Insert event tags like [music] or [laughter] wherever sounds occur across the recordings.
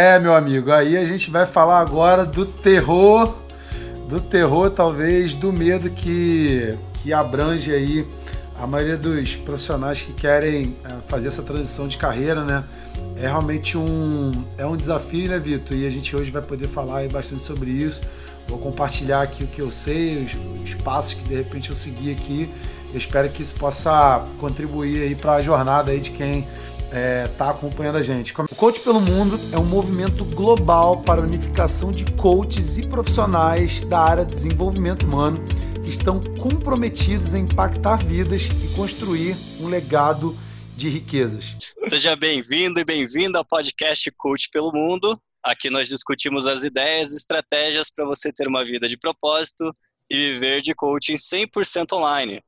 É, meu amigo, aí a gente vai falar agora do terror, do terror talvez, do medo que, que abrange aí a maioria dos profissionais que querem eh, fazer essa transição de carreira, né? É realmente um, é um desafio, né, Vitor? E a gente hoje vai poder falar bastante sobre isso. Vou compartilhar aqui o que eu sei, os, os passos que de repente eu segui aqui. Eu espero que isso possa contribuir aí para a jornada aí de quem está é, acompanhando a gente. O Coach pelo Mundo é um movimento global para a unificação de coaches e profissionais da área de desenvolvimento humano que estão comprometidos em impactar vidas e construir um legado de riquezas. Seja bem-vindo e bem-vinda ao podcast Coach pelo Mundo. Aqui nós discutimos as ideias e estratégias para você ter uma vida de propósito e viver de coaching 100% online.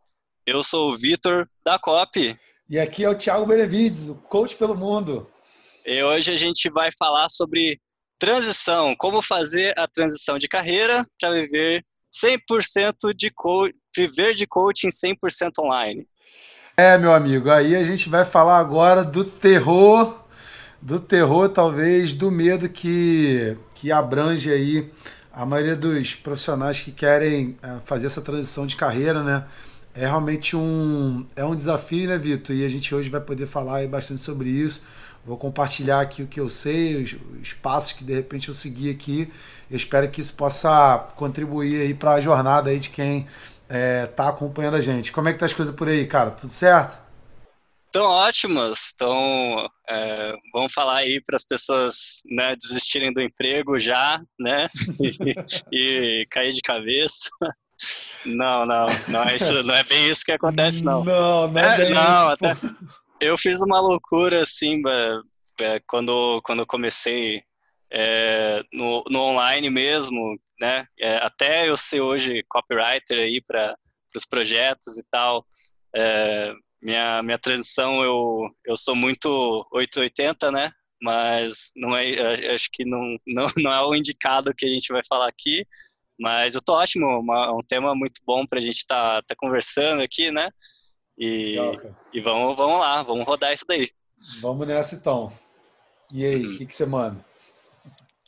Eu sou o Vitor da COP e aqui é o Thiago Benevides, o coach pelo mundo. E hoje a gente vai falar sobre transição, como fazer a transição de carreira para viver 100% de coach, viver de coaching 100% online. É, meu amigo, aí a gente vai falar agora do terror, do terror talvez, do medo que, que abrange aí a maioria dos profissionais que querem eh, fazer essa transição de carreira, né? É realmente um, é um desafio, né, Vitor? E a gente hoje vai poder falar bastante sobre isso. Vou compartilhar aqui o que eu sei, os, os passos que de repente eu segui aqui. Eu espero que isso possa contribuir aí para a jornada aí de quem está é, tá acompanhando a gente. Como é que tá as coisas por aí, cara? Tudo certo? Estão ótimas. Então, é, vamos falar aí para as pessoas né, desistirem do emprego já, né? [laughs] e, e cair de cabeça. Não, não, não é, isso, não é bem isso que acontece, não. Não, não é, é não. Até, eu fiz uma loucura, assim, é, quando, quando eu comecei é, no, no online mesmo, né? É, até eu ser hoje copywriter aí para os projetos e tal. É, minha, minha transição, eu, eu sou muito 880, né? Mas não é, acho que não, não, não é o indicado que a gente vai falar aqui. Mas eu tô ótimo, uma, um tema muito bom para a gente estar tá, tá conversando aqui, né? E, Legal, e vamos, vamos lá, vamos rodar isso daí. Vamos nessa então. E aí, o uhum. que, que você manda?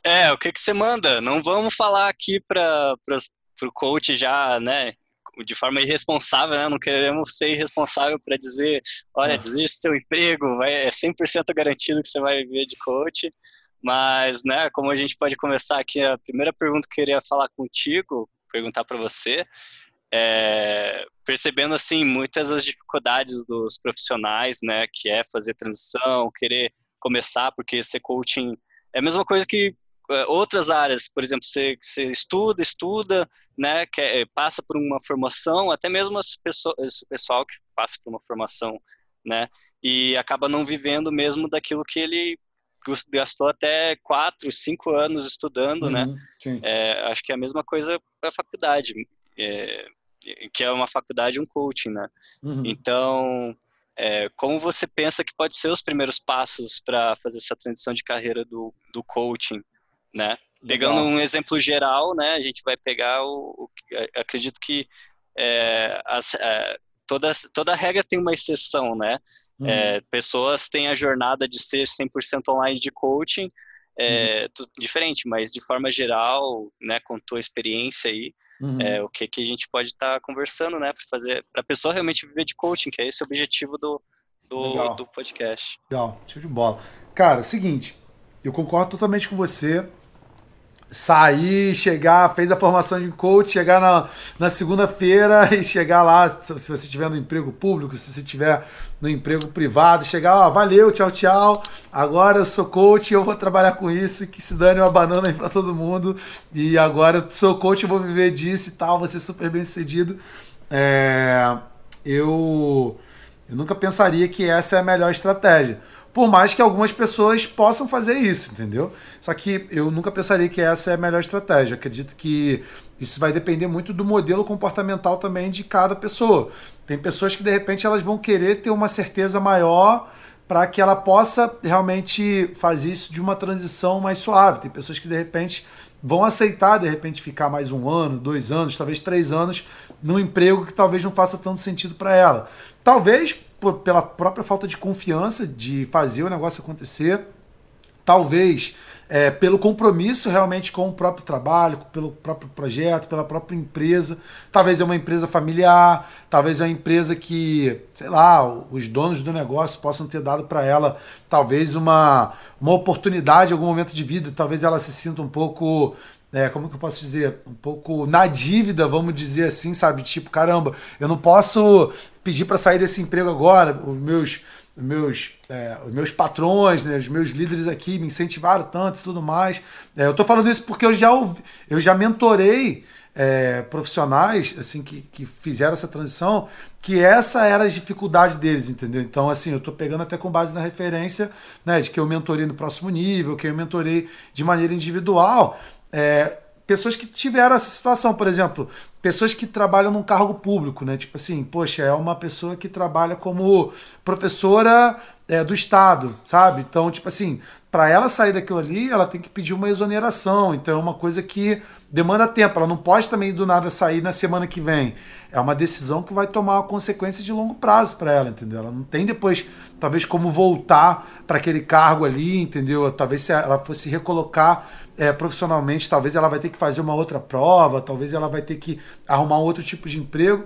É, o que, que você manda? Não vamos falar aqui para o coach já, né? De forma irresponsável, né? Não queremos ser irresponsável para dizer, olha, ah. desiste seu emprego, vai, é 100% garantido que você vai viver de coach. Mas, né, como a gente pode começar aqui, a primeira pergunta que eu queria falar contigo, perguntar para você, é, percebendo assim muitas das dificuldades dos profissionais, né, que é fazer transição, querer começar, porque ser coaching é a mesma coisa que é, outras áreas, por exemplo, você, você estuda, estuda, né, quer, passa por uma formação, até mesmo as pessoas, o pessoal que passa por uma formação, né, e acaba não vivendo mesmo daquilo que ele gastou até quatro, cinco anos estudando, né? uhum, né? É, acho que é a mesma coisa para a faculdade, é, que é uma faculdade, um coaching, né? Uhum. Então, é, como você pensa que pode ser os primeiros passos para fazer essa transição de carreira do, do coaching, né? Pegando um exemplo geral, né? A gente vai pegar o, o acredito que é, as, é, toda, toda regra tem uma exceção, né? Uhum. É, pessoas têm a jornada de ser 100% online de coaching, é, uhum. diferente, mas de forma geral, né, com tua experiência aí, uhum. é, o que, que a gente pode estar tá conversando, né, para fazer, para a pessoa realmente viver de coaching, que é esse o objetivo do, do, do podcast. Legal, show de bola. Cara, seguinte, eu concordo totalmente com você sair, chegar, fez a formação de coach, chegar na, na segunda-feira [laughs] e chegar lá, se você estiver no emprego público, se você estiver no emprego privado, chegar, ó, valeu, tchau, tchau, agora eu sou coach e eu vou trabalhar com isso, que se dane uma banana aí pra todo mundo, e agora eu sou coach, vou viver disso e tal, vou ser super bem sucedido. É, eu, eu nunca pensaria que essa é a melhor estratégia. Por mais que algumas pessoas possam fazer isso, entendeu? Só que eu nunca pensaria que essa é a melhor estratégia. Acredito que isso vai depender muito do modelo comportamental também de cada pessoa. Tem pessoas que de repente elas vão querer ter uma certeza maior para que ela possa realmente fazer isso de uma transição mais suave. Tem pessoas que de repente vão aceitar de repente ficar mais um ano, dois anos, talvez três anos num emprego que talvez não faça tanto sentido para ela. Talvez pela própria falta de confiança de fazer o negócio acontecer. Talvez é, pelo compromisso realmente com o próprio trabalho, pelo próprio projeto, pela própria empresa. Talvez é uma empresa familiar, talvez é uma empresa que, sei lá, os donos do negócio possam ter dado para ela talvez uma, uma oportunidade algum momento de vida, talvez ela se sinta um pouco é, como que eu posso dizer, um pouco na dívida, vamos dizer assim, sabe? Tipo, caramba, eu não posso pedir para sair desse emprego agora. Os meus, meus, é, os meus patrões, né, os meus líderes aqui me incentivaram tanto e tudo mais. É, eu estou falando isso porque eu já ouvi, eu já mentorei é, profissionais assim que, que fizeram essa transição, que essa era a dificuldade deles, entendeu? Então, assim, eu estou pegando até com base na referência né, de que eu mentorei no próximo nível, que eu mentorei de maneira individual é, pessoas que tiveram essa situação, por exemplo, pessoas que trabalham num cargo público, né? Tipo assim, poxa, é uma pessoa que trabalha como professora é, do Estado, sabe? Então, tipo assim, para ela sair daquilo ali, ela tem que pedir uma exoneração. Então, é uma coisa que demanda tempo. Ela não pode também do nada sair na semana que vem. É uma decisão que vai tomar uma consequência de longo prazo para ela, entendeu? Ela não tem depois, talvez, como voltar para aquele cargo ali, entendeu? Talvez se ela fosse recolocar é, profissionalmente, talvez ela vai ter que fazer uma outra prova, talvez ela vai ter que arrumar um outro tipo de emprego.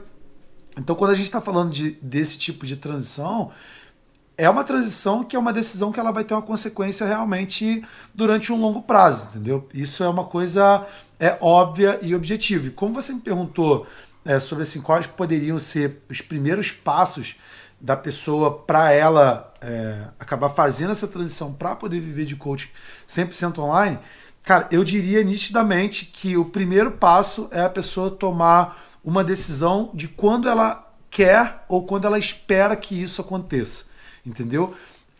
Então, quando a gente está falando de, desse tipo de transição, é uma transição que é uma decisão que ela vai ter uma consequência realmente durante um longo prazo, entendeu? Isso é uma coisa é óbvia e objetiva. E como você me perguntou é, sobre assim, quais poderiam ser os primeiros passos da pessoa para ela é, acabar fazendo essa transição para poder viver de coaching 100% online, Cara, eu diria nitidamente que o primeiro passo é a pessoa tomar uma decisão de quando ela quer ou quando ela espera que isso aconteça. Entendeu?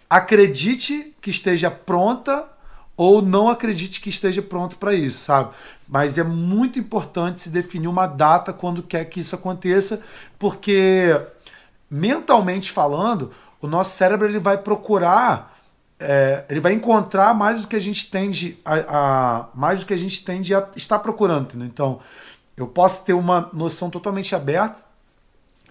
Acredite que esteja pronta ou não acredite que esteja pronto para isso, sabe? Mas é muito importante se definir uma data quando quer que isso aconteça, porque mentalmente falando, o nosso cérebro ele vai procurar é, ele vai encontrar mais do que a gente tende a, a, mais do que a gente tende a estar procurando. Então, eu posso ter uma noção totalmente aberta.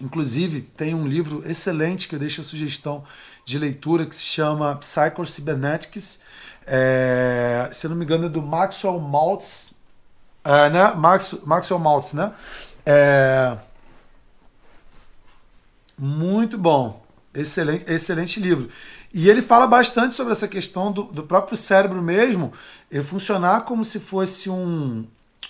Inclusive, tem um livro excelente que eu deixo a sugestão de leitura que se chama Psycho Cybernetics. É, se eu não me engano, é do Maxwell Maltz. É, né? Max, Maxwell Maltz, né? É, muito bom. Excelente, excelente livro. E ele fala bastante sobre essa questão do, do próprio cérebro mesmo, ele funcionar como se fosse um,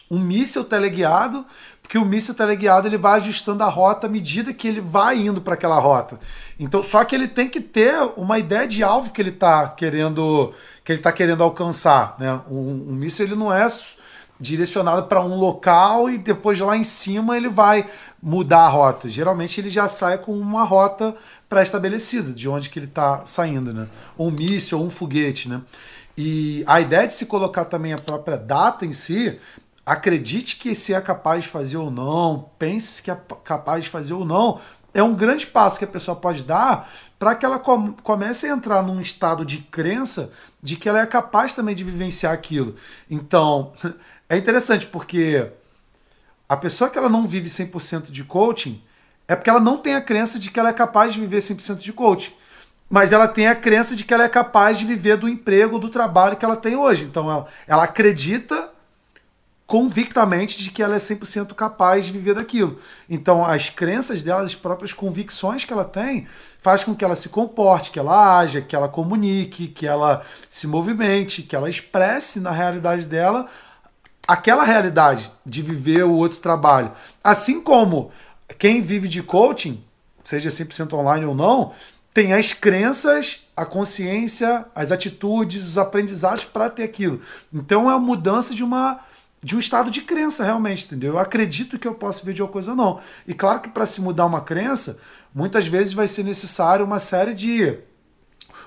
um míssil teleguiado, porque o míssil teleguiado ele vai ajustando a rota à medida que ele vai indo para aquela rota. Então, só que ele tem que ter uma ideia de alvo que ele está querendo que ele tá querendo alcançar, né? Um, um míssil ele não é direcionado para um local e depois lá em cima ele vai mudar a rota. Geralmente ele já sai com uma rota pré-estabelecida de onde que ele está saindo, né? Um míssil ou um foguete, né? E a ideia de se colocar também a própria data em si, acredite que se é capaz de fazer ou não, pense que é capaz de fazer ou não, é um grande passo que a pessoa pode dar para que ela comece a entrar num estado de crença de que ela é capaz também de vivenciar aquilo. Então, [laughs] é interessante porque a pessoa que ela não vive 100% de coaching, é porque ela não tem a crença de que ela é capaz de viver 100% de coaching. Mas ela tem a crença de que ela é capaz de viver do emprego, do trabalho que ela tem hoje. Então ela, ela acredita convictamente de que ela é 100% capaz de viver daquilo. Então as crenças dela, as próprias convicções que ela tem, faz com que ela se comporte, que ela haja, que ela comunique, que ela se movimente, que ela expresse na realidade dela aquela realidade de viver o outro trabalho. Assim como quem vive de coaching, seja 100% online ou não, tem as crenças, a consciência, as atitudes, os aprendizados para ter aquilo. Então é a mudança de uma de um estado de crença realmente, entendeu? Eu acredito que eu posso ver de uma coisa ou não. E claro que para se mudar uma crença, muitas vezes vai ser necessário uma série de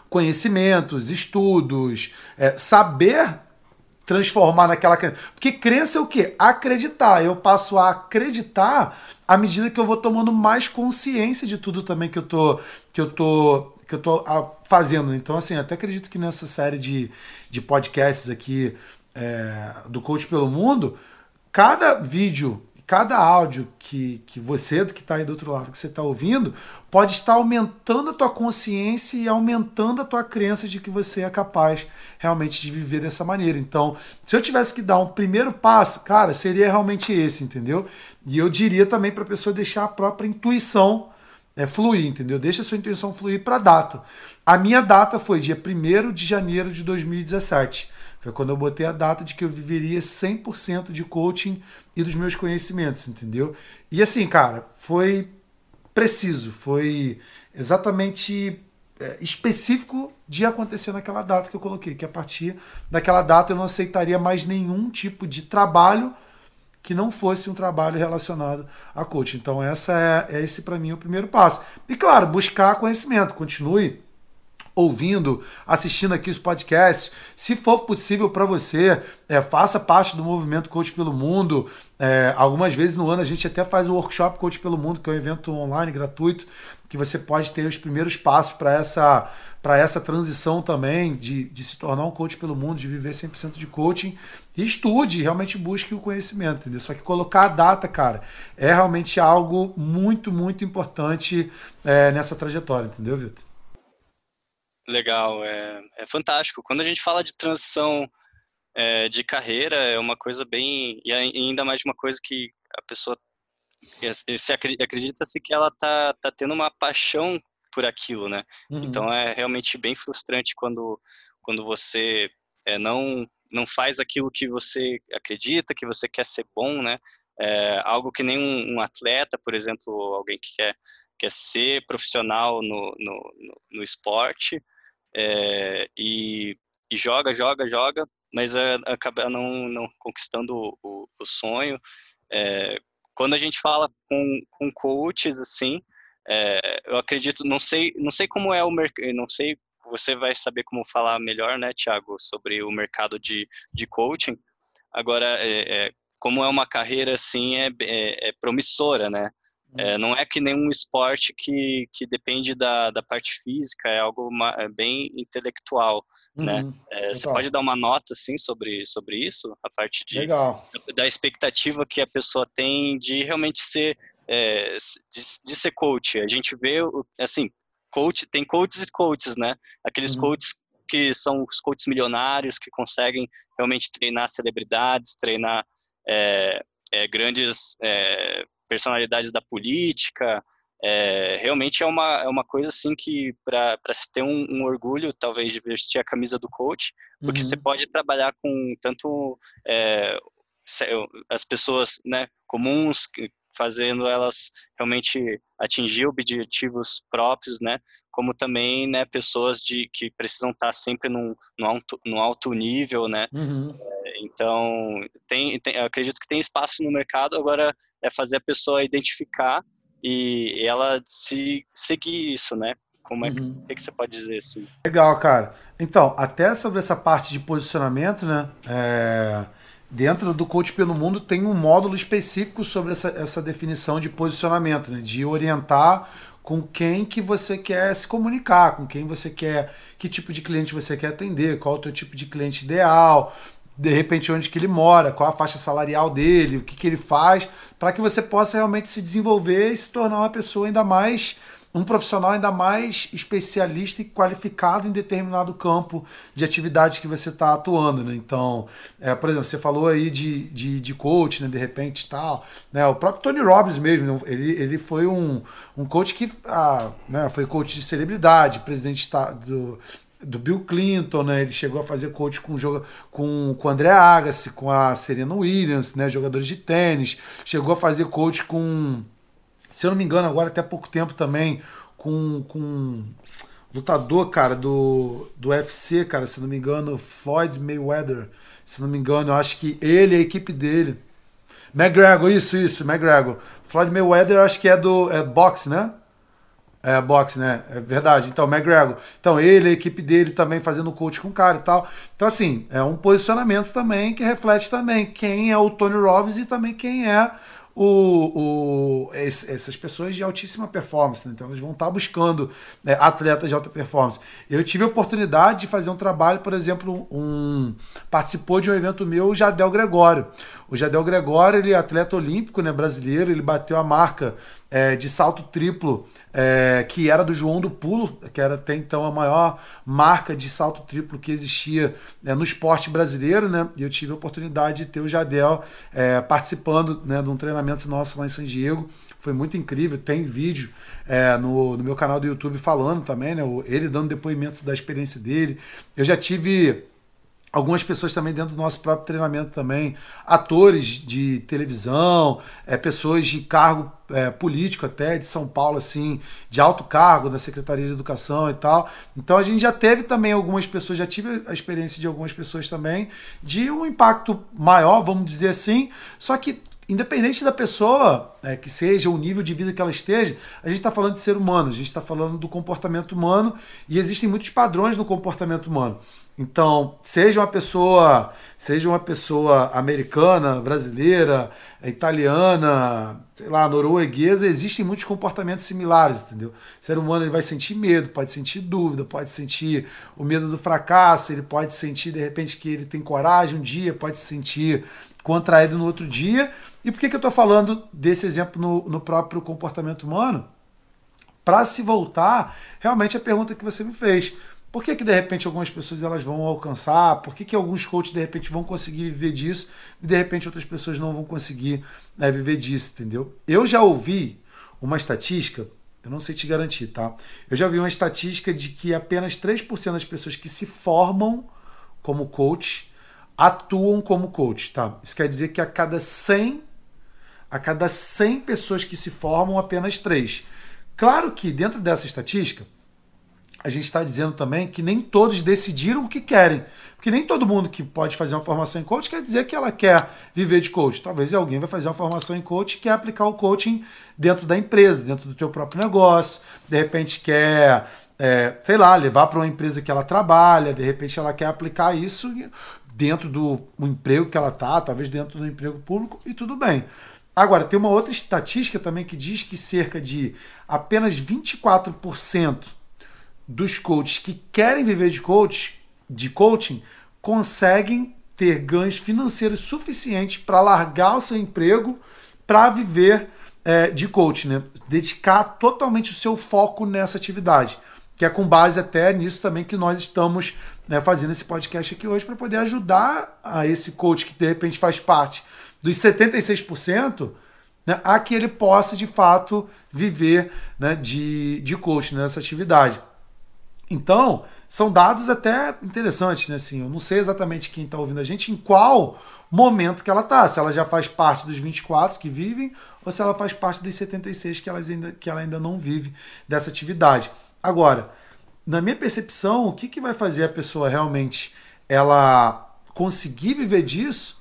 conhecimentos, estudos, é, saber transformar naquela crença. Porque crença é o quê? Acreditar. Eu passo a acreditar à medida que eu vou tomando mais consciência de tudo também que eu tô que eu tô que eu tô ah, fazendo. Então assim, até acredito que nessa série de, de podcasts aqui é, do Coach pelo Mundo, cada vídeo cada áudio que, que você, que está aí do outro lado, que você está ouvindo, pode estar aumentando a tua consciência e aumentando a tua crença de que você é capaz realmente de viver dessa maneira. Então, se eu tivesse que dar um primeiro passo, cara, seria realmente esse, entendeu? E eu diria também para a pessoa deixar a própria intuição é, fluir, entendeu? Deixa a sua intuição fluir para a data. A minha data foi dia 1 de janeiro de 2017. Foi quando eu botei a data de que eu viveria 100% de coaching e dos meus conhecimentos, entendeu? E assim, cara, foi preciso, foi exatamente é, específico de acontecer naquela data que eu coloquei, que a partir daquela data eu não aceitaria mais nenhum tipo de trabalho que não fosse um trabalho relacionado a coaching. Então essa é, é esse para mim o primeiro passo. E claro, buscar conhecimento, continue ouvindo, assistindo aqui os podcasts. Se for possível para você, é, faça parte do movimento Coach pelo Mundo. É, algumas vezes no ano a gente até faz o workshop Coach pelo Mundo, que é um evento online gratuito, que você pode ter os primeiros passos para essa, essa transição também de, de se tornar um coach pelo mundo, de viver 100% de coaching. E estude, realmente busque o conhecimento, entendeu? Só que colocar a data, cara, é realmente algo muito, muito importante é, nessa trajetória, entendeu, Vitor? Legal, é, é fantástico. Quando a gente fala de transição é, de carreira, é uma coisa bem. E ainda mais uma coisa que a pessoa se acredita-se que ela tá, tá tendo uma paixão por aquilo, né? Uhum. Então é realmente bem frustrante quando, quando você é, não, não faz aquilo que você acredita, que você quer ser bom, né? É, algo que nem um, um, atleta, por exemplo, alguém que quer, quer ser profissional no, no, no, no esporte, é, e, e, joga, joga, joga, mas é, acaba não, não conquistando o, o sonho. É, quando a gente fala com, com coaches assim, é, eu acredito, não sei, não sei como é o mercado, não sei, você vai saber como falar melhor, né, Thiago, sobre o mercado de, de coaching. Agora, é, é, como é uma carreira assim, é, promissora, né? É, não é que nenhum esporte que, que depende da, da parte física, é algo uma, é bem intelectual, né? uhum. né? É, você pode dar uma nota, assim, sobre, sobre isso? A parte de, Legal. da expectativa que a pessoa tem de realmente ser, é, de, de, ser coach. A gente vê, assim, coach, tem coaches e coaches, né? Aqueles uhum. coaches que são os coaches milionários, que conseguem realmente treinar celebridades, treinar é, é, grandes personalidades da política. É, realmente é uma, é uma coisa assim que, para se ter um, um, orgulho, talvez, de vestir a camisa do coach, porque uhum. você pode trabalhar com tanto é, as pessoas né, comuns, fazendo elas realmente atingir objetivos próprios, né, como também né, pessoas de, que precisam estar sempre num, num, alto, num alto nível, né, uhum. Então, tem, tem, eu acredito que tem espaço no mercado, agora é fazer a pessoa identificar e ela se seguir isso, né? Como é uhum. que, que você pode dizer assim? Legal, cara. Então, até sobre essa parte de posicionamento, né? É, dentro do Coach pelo Mundo tem um módulo específico sobre essa, essa definição de posicionamento, né? De orientar com quem que você quer se comunicar, com quem você quer, que tipo de cliente você quer atender, qual é o teu tipo de cliente ideal, de repente onde que ele mora, qual a faixa salarial dele, o que, que ele faz, para que você possa realmente se desenvolver e se tornar uma pessoa ainda mais um profissional ainda mais especialista e qualificado em determinado campo de atividade que você está atuando, né? Então, é, por exemplo, você falou aí de, de, de coach, né? De repente tal, né? O próprio Tony Robbins mesmo, ele, ele foi um, um coach que ah, né? foi coach de celebridade, presidente do, do Bill Clinton, né? Ele chegou a fazer coach com com, com o André Agassi, com a Serena Williams, né? Jogadores de tênis. Chegou a fazer coach com, se eu não me engano, agora até pouco tempo também, com, com lutador, cara, do, do UFC, cara, se não me engano, Floyd Mayweather. Se não me engano, eu acho que ele e a equipe dele. McGregor, isso, isso, McGregor. Floyd Mayweather, acho que é do é boxe, né? É, boxe, né? É verdade. Então, McGregor. Então, ele, a equipe dele também fazendo coach com o cara e tal. Então, assim, é um posicionamento também que reflete também quem é o Tony Robbins e também quem é o, o, essas pessoas de altíssima performance, né? então elas vão estar buscando né, atletas de alta performance. Eu tive a oportunidade de fazer um trabalho, por exemplo, um participou de um evento meu, o Jadel Gregório. O Jadel Gregório, ele é atleta olímpico, né, brasileiro, ele bateu a marca é, de salto triplo, é, que era do João do Pulo, que era até então a maior marca de salto triplo que existia é, no esporte brasileiro, né? E eu tive a oportunidade de ter o Jadel é, participando né, de um treinamento nosso lá em San Diego. Foi muito incrível, tem vídeo é, no, no meu canal do YouTube falando também, né? Ele dando depoimento da experiência dele. Eu já tive algumas pessoas também dentro do nosso próprio treinamento também, atores de televisão, é, pessoas de cargo é, político até, de São Paulo, assim, de alto cargo da Secretaria de Educação e tal. Então a gente já teve também algumas pessoas, já tive a experiência de algumas pessoas também, de um impacto maior, vamos dizer assim, só que independente da pessoa é, que seja, o nível de vida que ela esteja, a gente está falando de ser humano, a gente está falando do comportamento humano e existem muitos padrões no comportamento humano. Então, seja uma pessoa, seja uma pessoa americana, brasileira, italiana, sei lá, norueguesa, existem muitos comportamentos similares, entendeu? O ser humano ele vai sentir medo, pode sentir dúvida, pode sentir o medo do fracasso, ele pode sentir de repente que ele tem coragem um dia, pode se sentir contraído no outro dia. E por que, que eu estou falando desse exemplo no, no próprio comportamento humano? Para se voltar realmente a pergunta que você me fez. Por que, que de repente algumas pessoas elas vão alcançar? Por que, que alguns coaches de repente vão conseguir viver disso e de repente outras pessoas não vão conseguir né, viver disso, entendeu? Eu já ouvi uma estatística, eu não sei te garantir, tá? Eu já vi uma estatística de que apenas 3% das pessoas que se formam como coach atuam como coach, tá? Isso quer dizer que a cada 100 a cada 100 pessoas que se formam, apenas 3. Claro que dentro dessa estatística, a gente está dizendo também que nem todos decidiram o que querem. Porque nem todo mundo que pode fazer uma formação em coach quer dizer que ela quer viver de coach. Talvez alguém vai fazer uma formação em coach e quer aplicar o coaching dentro da empresa, dentro do teu próprio negócio. De repente quer, é, sei lá, levar para uma empresa que ela trabalha. De repente ela quer aplicar isso dentro do emprego que ela está, talvez dentro do emprego público e tudo bem. Agora, tem uma outra estatística também que diz que cerca de apenas 24% dos coaches que querem viver de coach, de coaching, conseguem ter ganhos financeiros suficientes para largar o seu emprego para viver é, de coaching, né? dedicar totalmente o seu foco nessa atividade, que é com base até nisso também que nós estamos né, fazendo esse podcast aqui hoje para poder ajudar a esse coach que de repente faz parte dos 76%, né, a que ele possa de fato viver né, de, de coaching nessa atividade. Então, são dados até interessantes, né? Assim, eu não sei exatamente quem está ouvindo a gente, em qual momento que ela está. Se ela já faz parte dos 24 que vivem, ou se ela faz parte dos 76 que, elas ainda, que ela ainda não vive dessa atividade. Agora, na minha percepção, o que, que vai fazer a pessoa realmente ela conseguir viver disso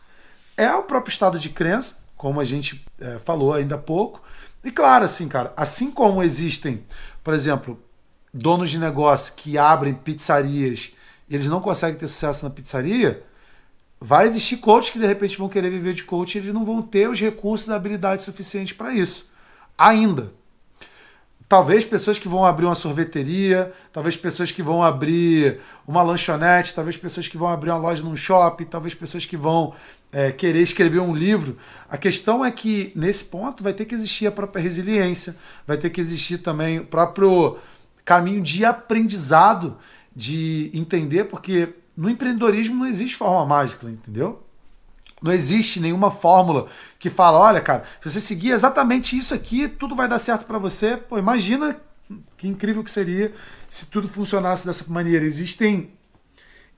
é o próprio estado de crença, como a gente é, falou ainda há pouco. E claro, assim, cara, assim como existem, por exemplo, donos de negócio que abrem pizzarias eles não conseguem ter sucesso na pizzaria, vai existir coaches que de repente vão querer viver de coach e eles não vão ter os recursos e habilidades suficientes para isso. Ainda. Talvez pessoas que vão abrir uma sorveteria, talvez pessoas que vão abrir uma lanchonete, talvez pessoas que vão abrir uma loja num shopping, talvez pessoas que vão é, querer escrever um livro. A questão é que nesse ponto vai ter que existir a própria resiliência, vai ter que existir também o próprio caminho de aprendizado, de entender, porque no empreendedorismo não existe forma mágica, entendeu? Não existe nenhuma fórmula que fala, olha, cara, se você seguir exatamente isso aqui, tudo vai dar certo para você. Pô, imagina que incrível que seria se tudo funcionasse dessa maneira. Existem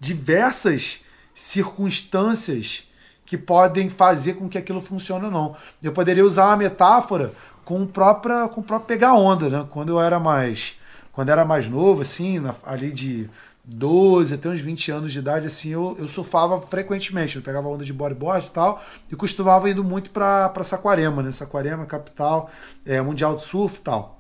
diversas circunstâncias que podem fazer com que aquilo funcione ou não. Eu poderia usar uma metáfora com o próprio, com o próprio pegar onda, né? Quando eu era mais quando era mais novo, assim, na, ali de 12 até uns 20 anos de idade, assim, eu, eu surfava frequentemente. Eu pegava onda de bodyboard e tal, e costumava indo muito para Saquarema, né? Saquarema, capital é, mundial de surf e tal.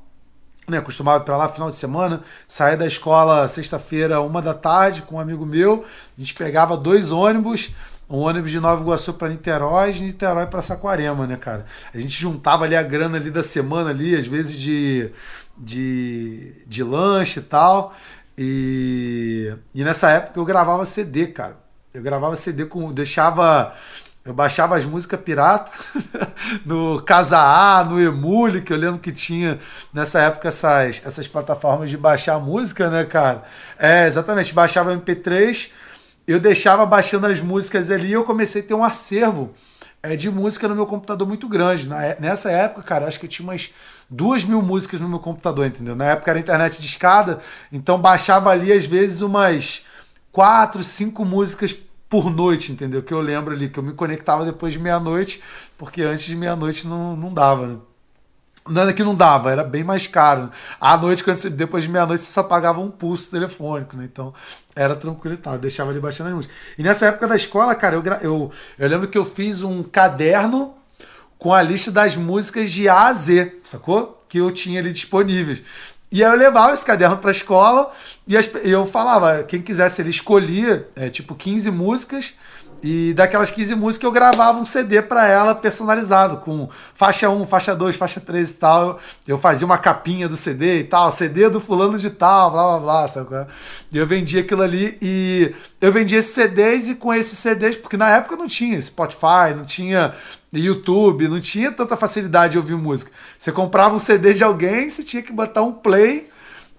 Né, costumava ir para lá final de semana, saía da escola sexta-feira, uma da tarde, com um amigo meu. A gente pegava dois ônibus, um ônibus de Nova Iguaçu para Niterói, de Niterói para Saquarema, né, cara? A gente juntava ali a grana ali da semana ali, às vezes de, de, de lanche e tal. E, e nessa época eu gravava CD, cara. Eu gravava CD com. deixava. Eu baixava as músicas pirata [laughs] no Casa A, no Emule, que eu lembro que tinha nessa época essas, essas plataformas de baixar música, né, cara? É, exatamente, baixava MP3, eu deixava baixando as músicas ali e eu comecei a ter um acervo é, de música no meu computador muito grande. Na, é, nessa época, cara, acho que eu tinha umas duas mil músicas no meu computador, entendeu? Na época era internet de escada, então baixava ali às vezes umas quatro, cinco músicas por noite, entendeu? Que eu lembro ali, que eu me conectava depois de meia-noite, porque antes de meia-noite não, não dava, né? Nada que não dava, era bem mais caro. À noite, quando você, depois de meia-noite, você só pagava um pulso telefônico, né? Então era tranquilo e tal, deixava ali baixando as músicas. E nessa época da escola, cara, eu, eu, eu lembro que eu fiz um caderno com a lista das músicas de A a Z, sacou? Que eu tinha ali disponíveis. E aí eu levava esse caderno para a escola e eu falava, quem quisesse ele escolhia, é, tipo 15 músicas e daquelas 15 músicas eu gravava um CD para ela personalizado, com faixa 1, faixa 2, faixa 3 e tal. Eu fazia uma capinha do CD e tal, CD do fulano de tal, blá blá blá, sabe? E eu vendia aquilo ali e eu vendia esses CDs e com esses CDs, porque na época não tinha Spotify, não tinha YouTube, não tinha tanta facilidade de ouvir música. Você comprava um CD de alguém, você tinha que botar um play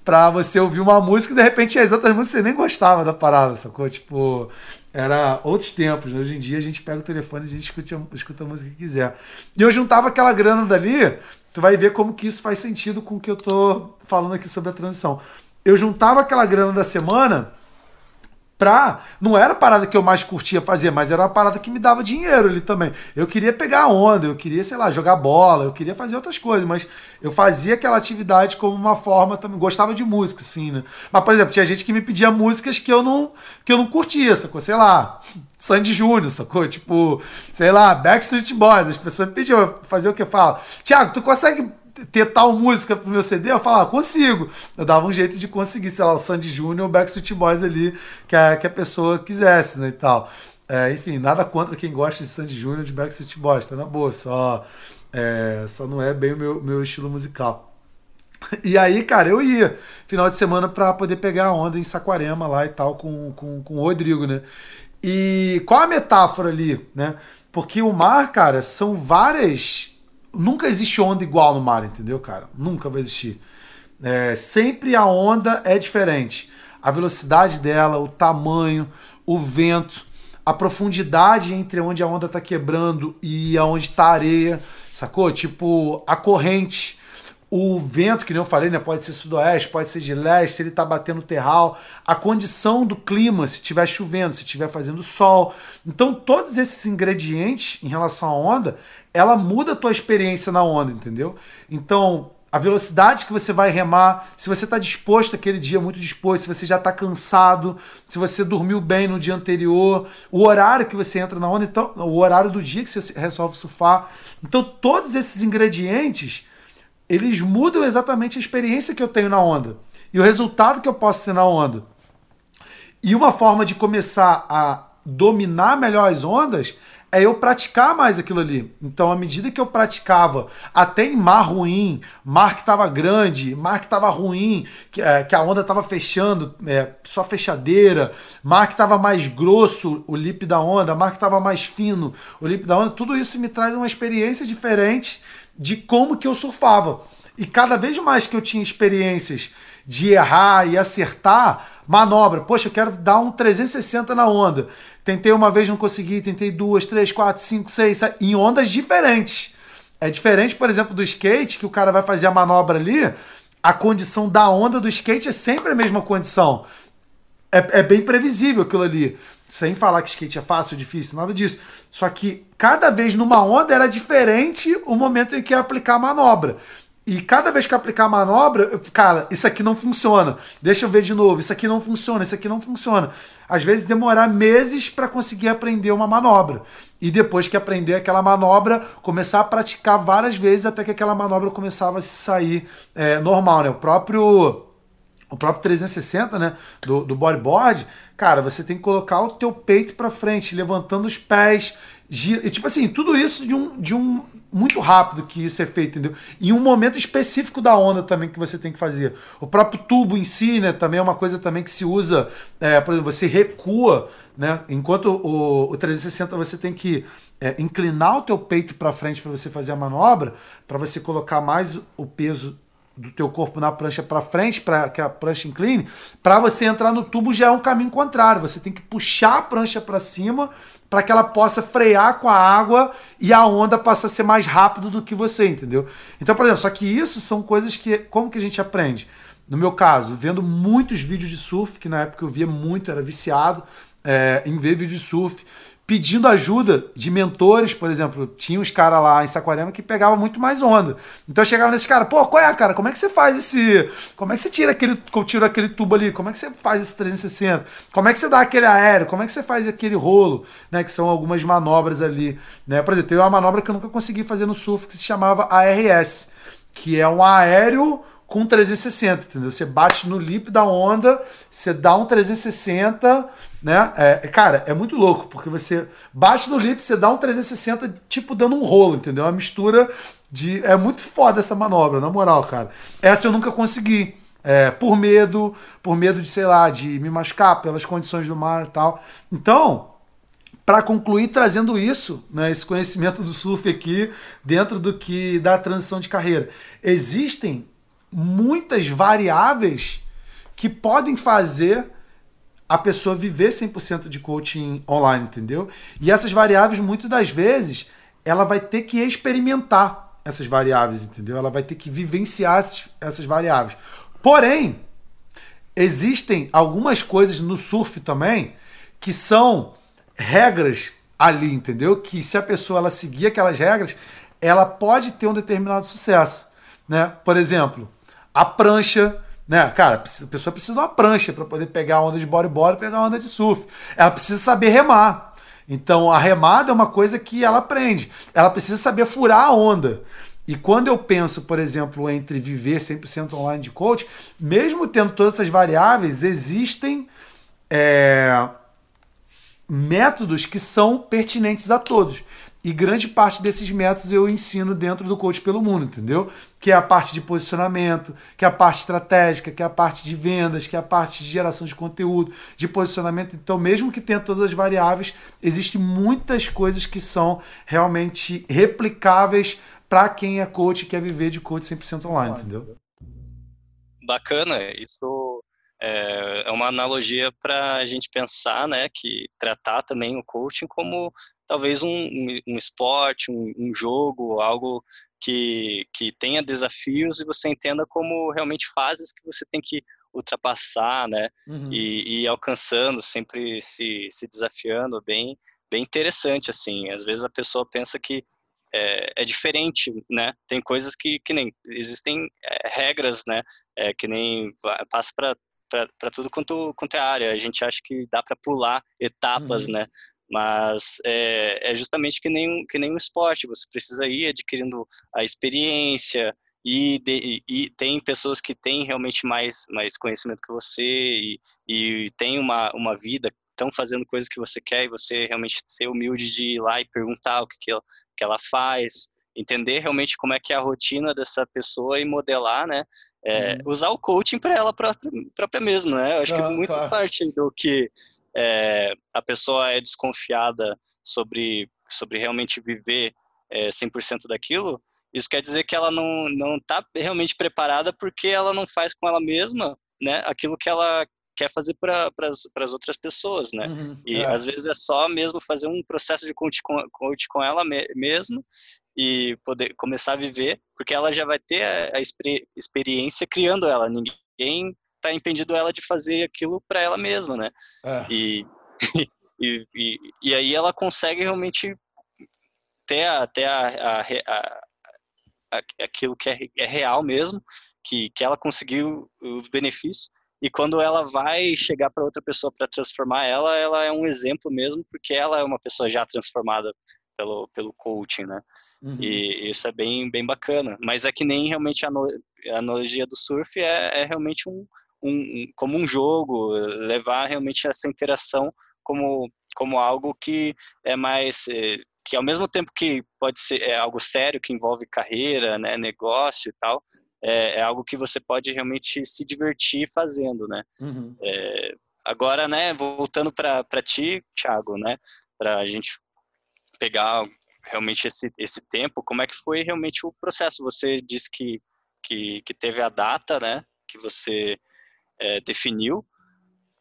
pra você ouvir uma música e de repente as outras músicas você nem gostava da parada, sacou? Tipo, era outros tempos. Né? Hoje em dia a gente pega o telefone e a gente escuta, escuta a música que quiser. E eu juntava aquela grana dali, tu vai ver como que isso faz sentido com o que eu tô falando aqui sobre a transição. Eu juntava aquela grana da semana pra. Não era a parada que eu mais curtia fazer, mas era uma parada que me dava dinheiro ali também. Eu queria pegar onda, eu queria, sei lá, jogar bola, eu queria fazer outras coisas, mas eu fazia aquela atividade como uma forma também. Gostava de música, sim, né? Mas, por exemplo, tinha gente que me pedia músicas que eu não, que eu não curtia, sacou? Sei lá, Sandy Júnior, sacou? Tipo, sei lá, Backstreet Boys. As pessoas me pediam fazer o que? Fala, Tiago, tu consegue ter tal música pro meu CD, eu falava, consigo. Eu dava um jeito de conseguir, sei lá, o Sandy Júnior o Backstreet Boys ali, que a, que a pessoa quisesse, né, e tal. É, enfim, nada contra quem gosta de Sandy Júnior de Backstreet Boys, tá na boa, só, é, só não é bem o meu, meu estilo musical. E aí, cara, eu ia final de semana para poder pegar a onda em Saquarema lá e tal com, com, com o Rodrigo, né? E qual a metáfora ali, né? Porque o mar, cara, são várias nunca existe onda igual no mar, entendeu, cara? Nunca vai existir. É, sempre a onda é diferente. A velocidade dela, o tamanho, o vento, a profundidade entre onde a onda está quebrando e aonde está a areia, sacou? Tipo, a corrente o vento, que nem eu falei, né, pode ser sudoeste, pode ser de leste, se ele está batendo terral, a condição do clima, se estiver chovendo, se estiver fazendo sol. Então, todos esses ingredientes em relação à onda, ela muda a tua experiência na onda, entendeu? Então, a velocidade que você vai remar, se você está disposto aquele dia, muito disposto, se você já está cansado, se você dormiu bem no dia anterior, o horário que você entra na onda, então, o horário do dia que você resolve surfar. Então, todos esses ingredientes eles mudam exatamente a experiência que eu tenho na onda e o resultado que eu posso ter na onda. E uma forma de começar a dominar melhor as ondas é eu praticar mais aquilo ali. Então, à medida que eu praticava, até em mar ruim, mar que estava grande, mar que estava ruim, que, é, que, a onda estava fechando, é, só fechadeira, mar que estava mais grosso, o lip da onda, mar que estava mais fino, o lip da onda, tudo isso me traz uma experiência diferente de como que eu surfava. E cada vez mais que eu tinha experiências de errar e acertar, manobra. Poxa, eu quero dar um 360 na onda. Tentei uma vez, não consegui. Tentei duas, três, quatro, cinco, seis, sete, em ondas diferentes. É diferente, por exemplo, do skate, que o cara vai fazer a manobra ali. A condição da onda do skate é sempre a mesma condição. É, é bem previsível aquilo ali. Sem falar que skate é fácil, difícil, nada disso. Só que cada vez numa onda era diferente o momento em que ia aplicar a manobra. E cada vez que eu aplicar a manobra, eu, cara, isso aqui não funciona. Deixa eu ver de novo. Isso aqui não funciona, isso aqui não funciona. Às vezes demorar meses para conseguir aprender uma manobra. E depois que aprender aquela manobra, começar a praticar várias vezes até que aquela manobra começava a sair é, normal, né? O próprio o próprio 360, né, do, do bodyboard, cara, você tem que colocar o teu peito para frente, levantando os pés, gira, e tipo assim, tudo isso de um, de um muito rápido que isso é feito, entendeu? E um momento específico da onda também que você tem que fazer. O próprio tubo em si, né, também é uma coisa também que se usa, é, por exemplo, você recua, né, enquanto o, o 360 você tem que é, inclinar o teu peito para frente para você fazer a manobra, para você colocar mais o peso do teu corpo na prancha para frente, para que a prancha incline, para você entrar no tubo já é um caminho contrário. Você tem que puxar a prancha para cima para que ela possa frear com a água e a onda passa a ser mais rápido do que você, entendeu? Então, por exemplo, só que isso são coisas que como que a gente aprende? No meu caso, vendo muitos vídeos de surf, que na época eu via muito, era viciado é, em ver vídeo de surf pedindo ajuda de mentores, por exemplo, tinha uns caras lá em Saquarema que pegavam muito mais onda. Então eu chegava nesse cara, pô, qual é, cara? Como é que você faz esse. Como é que você tira aquele, tira aquele tubo ali? Como é que você faz esse 360? Como é que você dá aquele aéreo? Como é que você faz aquele rolo? Né? Que são algumas manobras ali. Né? Por exemplo, tem uma manobra que eu nunca consegui fazer no surf que se chamava ARS, que é um aéreo com 360, entendeu? Você bate no lip da onda, você dá um 360, né? É, cara, é muito louco, porque você bate no lip, você dá um 360, tipo dando um rolo, entendeu? Uma mistura de. É muito foda essa manobra, na moral, cara. Essa eu nunca consegui. É, por medo, por medo de, sei lá, de me machucar pelas condições do mar e tal. Então, para concluir trazendo isso, né, esse conhecimento do surf aqui dentro do que da transição de carreira. Existem muitas variáveis que podem fazer a pessoa viver 100% de coaching online, entendeu? E essas variáveis, muitas das vezes, ela vai ter que experimentar essas variáveis, entendeu? Ela vai ter que vivenciar essas, variáveis. Porém, existem algumas coisas no surf também que são regras ali, entendeu? Que se a pessoa ela seguir aquelas regras, ela pode ter um determinado sucesso, né? Por exemplo, a prancha, né? Cara, a pessoa precisa de uma prancha para poder pegar a onda de bodyboard e pegar a onda de surf. Ela precisa saber remar. Então a remada é uma coisa que ela aprende. Ela precisa saber furar a onda. E quando eu penso, por exemplo, entre viver 100% online de coach, mesmo tendo todas essas variáveis, existem é, métodos que são pertinentes a todos. E grande parte desses métodos eu ensino dentro do Coach pelo Mundo, entendeu? Que é a parte de posicionamento, que é a parte estratégica, que é a parte de vendas, que é a parte de geração de conteúdo, de posicionamento. Então, mesmo que tenha todas as variáveis, existem muitas coisas que são realmente replicáveis para quem é coach e quer viver de coach 100% online, entendeu? Bacana, isso é, é uma analogia para a gente pensar, né, que tratar também o coaching como talvez um, um, um esporte, um, um, jogo, algo que, que tenha desafios e você entenda como realmente fases que você tem que ultrapassar, né, uhum. e, e alcançando, sempre se, se desafiando, bem, bem interessante, assim, às vezes a pessoa pensa que é, é, diferente, né? Tem coisas que, que nem existem é, regras, né? É, que nem passa para para tudo quanto, quanto é área. A gente acha que dá para pular etapas, uhum. né? Mas é, é, justamente que nem, que nem um esporte, você precisa ir adquirindo a experiência, e, de, e, tem pessoas que têm realmente mais, mais conhecimento que você e, e tem uma, uma vida, estão fazendo coisas que você quer e você realmente ser humilde de ir lá e perguntar o que, que, ela, que ela faz, entender realmente como é que é a rotina dessa pessoa e modelar, né? É, uhum. Usar o coaching para ela própria, própria mesmo, né? Eu acho que muita claro. parte do que é, a pessoa é desconfiada sobre, sobre realmente viver é, 100% daquilo, isso quer dizer que ela não não está realmente preparada porque ela não faz com ela mesma, né? Aquilo que ela quer fazer para as outras pessoas, né? Uhum, e é. às vezes é só mesmo fazer um processo de coach com, coach com ela me, mesmo e poder começar a viver, porque ela já vai ter a, a experiência criando ela. Ninguém está impedindo ela de fazer aquilo para ela mesma, né? É. E, [laughs] e, e, e, aí ela consegue realmente ter, a, ter a, a, a aquilo que é, é, real mesmo, que, que ela conseguiu os benefícios. E quando ela vai chegar para outra pessoa para transformar ela, ela é um exemplo mesmo, porque ela é uma pessoa já transformada pelo, pelo coaching, né? Uhum. E isso é bem, bem bacana. Mas é que nem realmente a, analogia do surf é, é realmente um, um, como um jogo, levar realmente essa interação como, como algo que é mais é, que ao mesmo tempo que pode ser é algo sério que envolve carreira, né, negócio e tal, é, é algo que você pode realmente se divertir fazendo, né? Uhum. É, agora, né, voltando para ti, Thiago, né, para a gente pegar realmente esse, esse tempo, como é que foi realmente o processo? Você disse que, que, que teve a data, né, que você é, definiu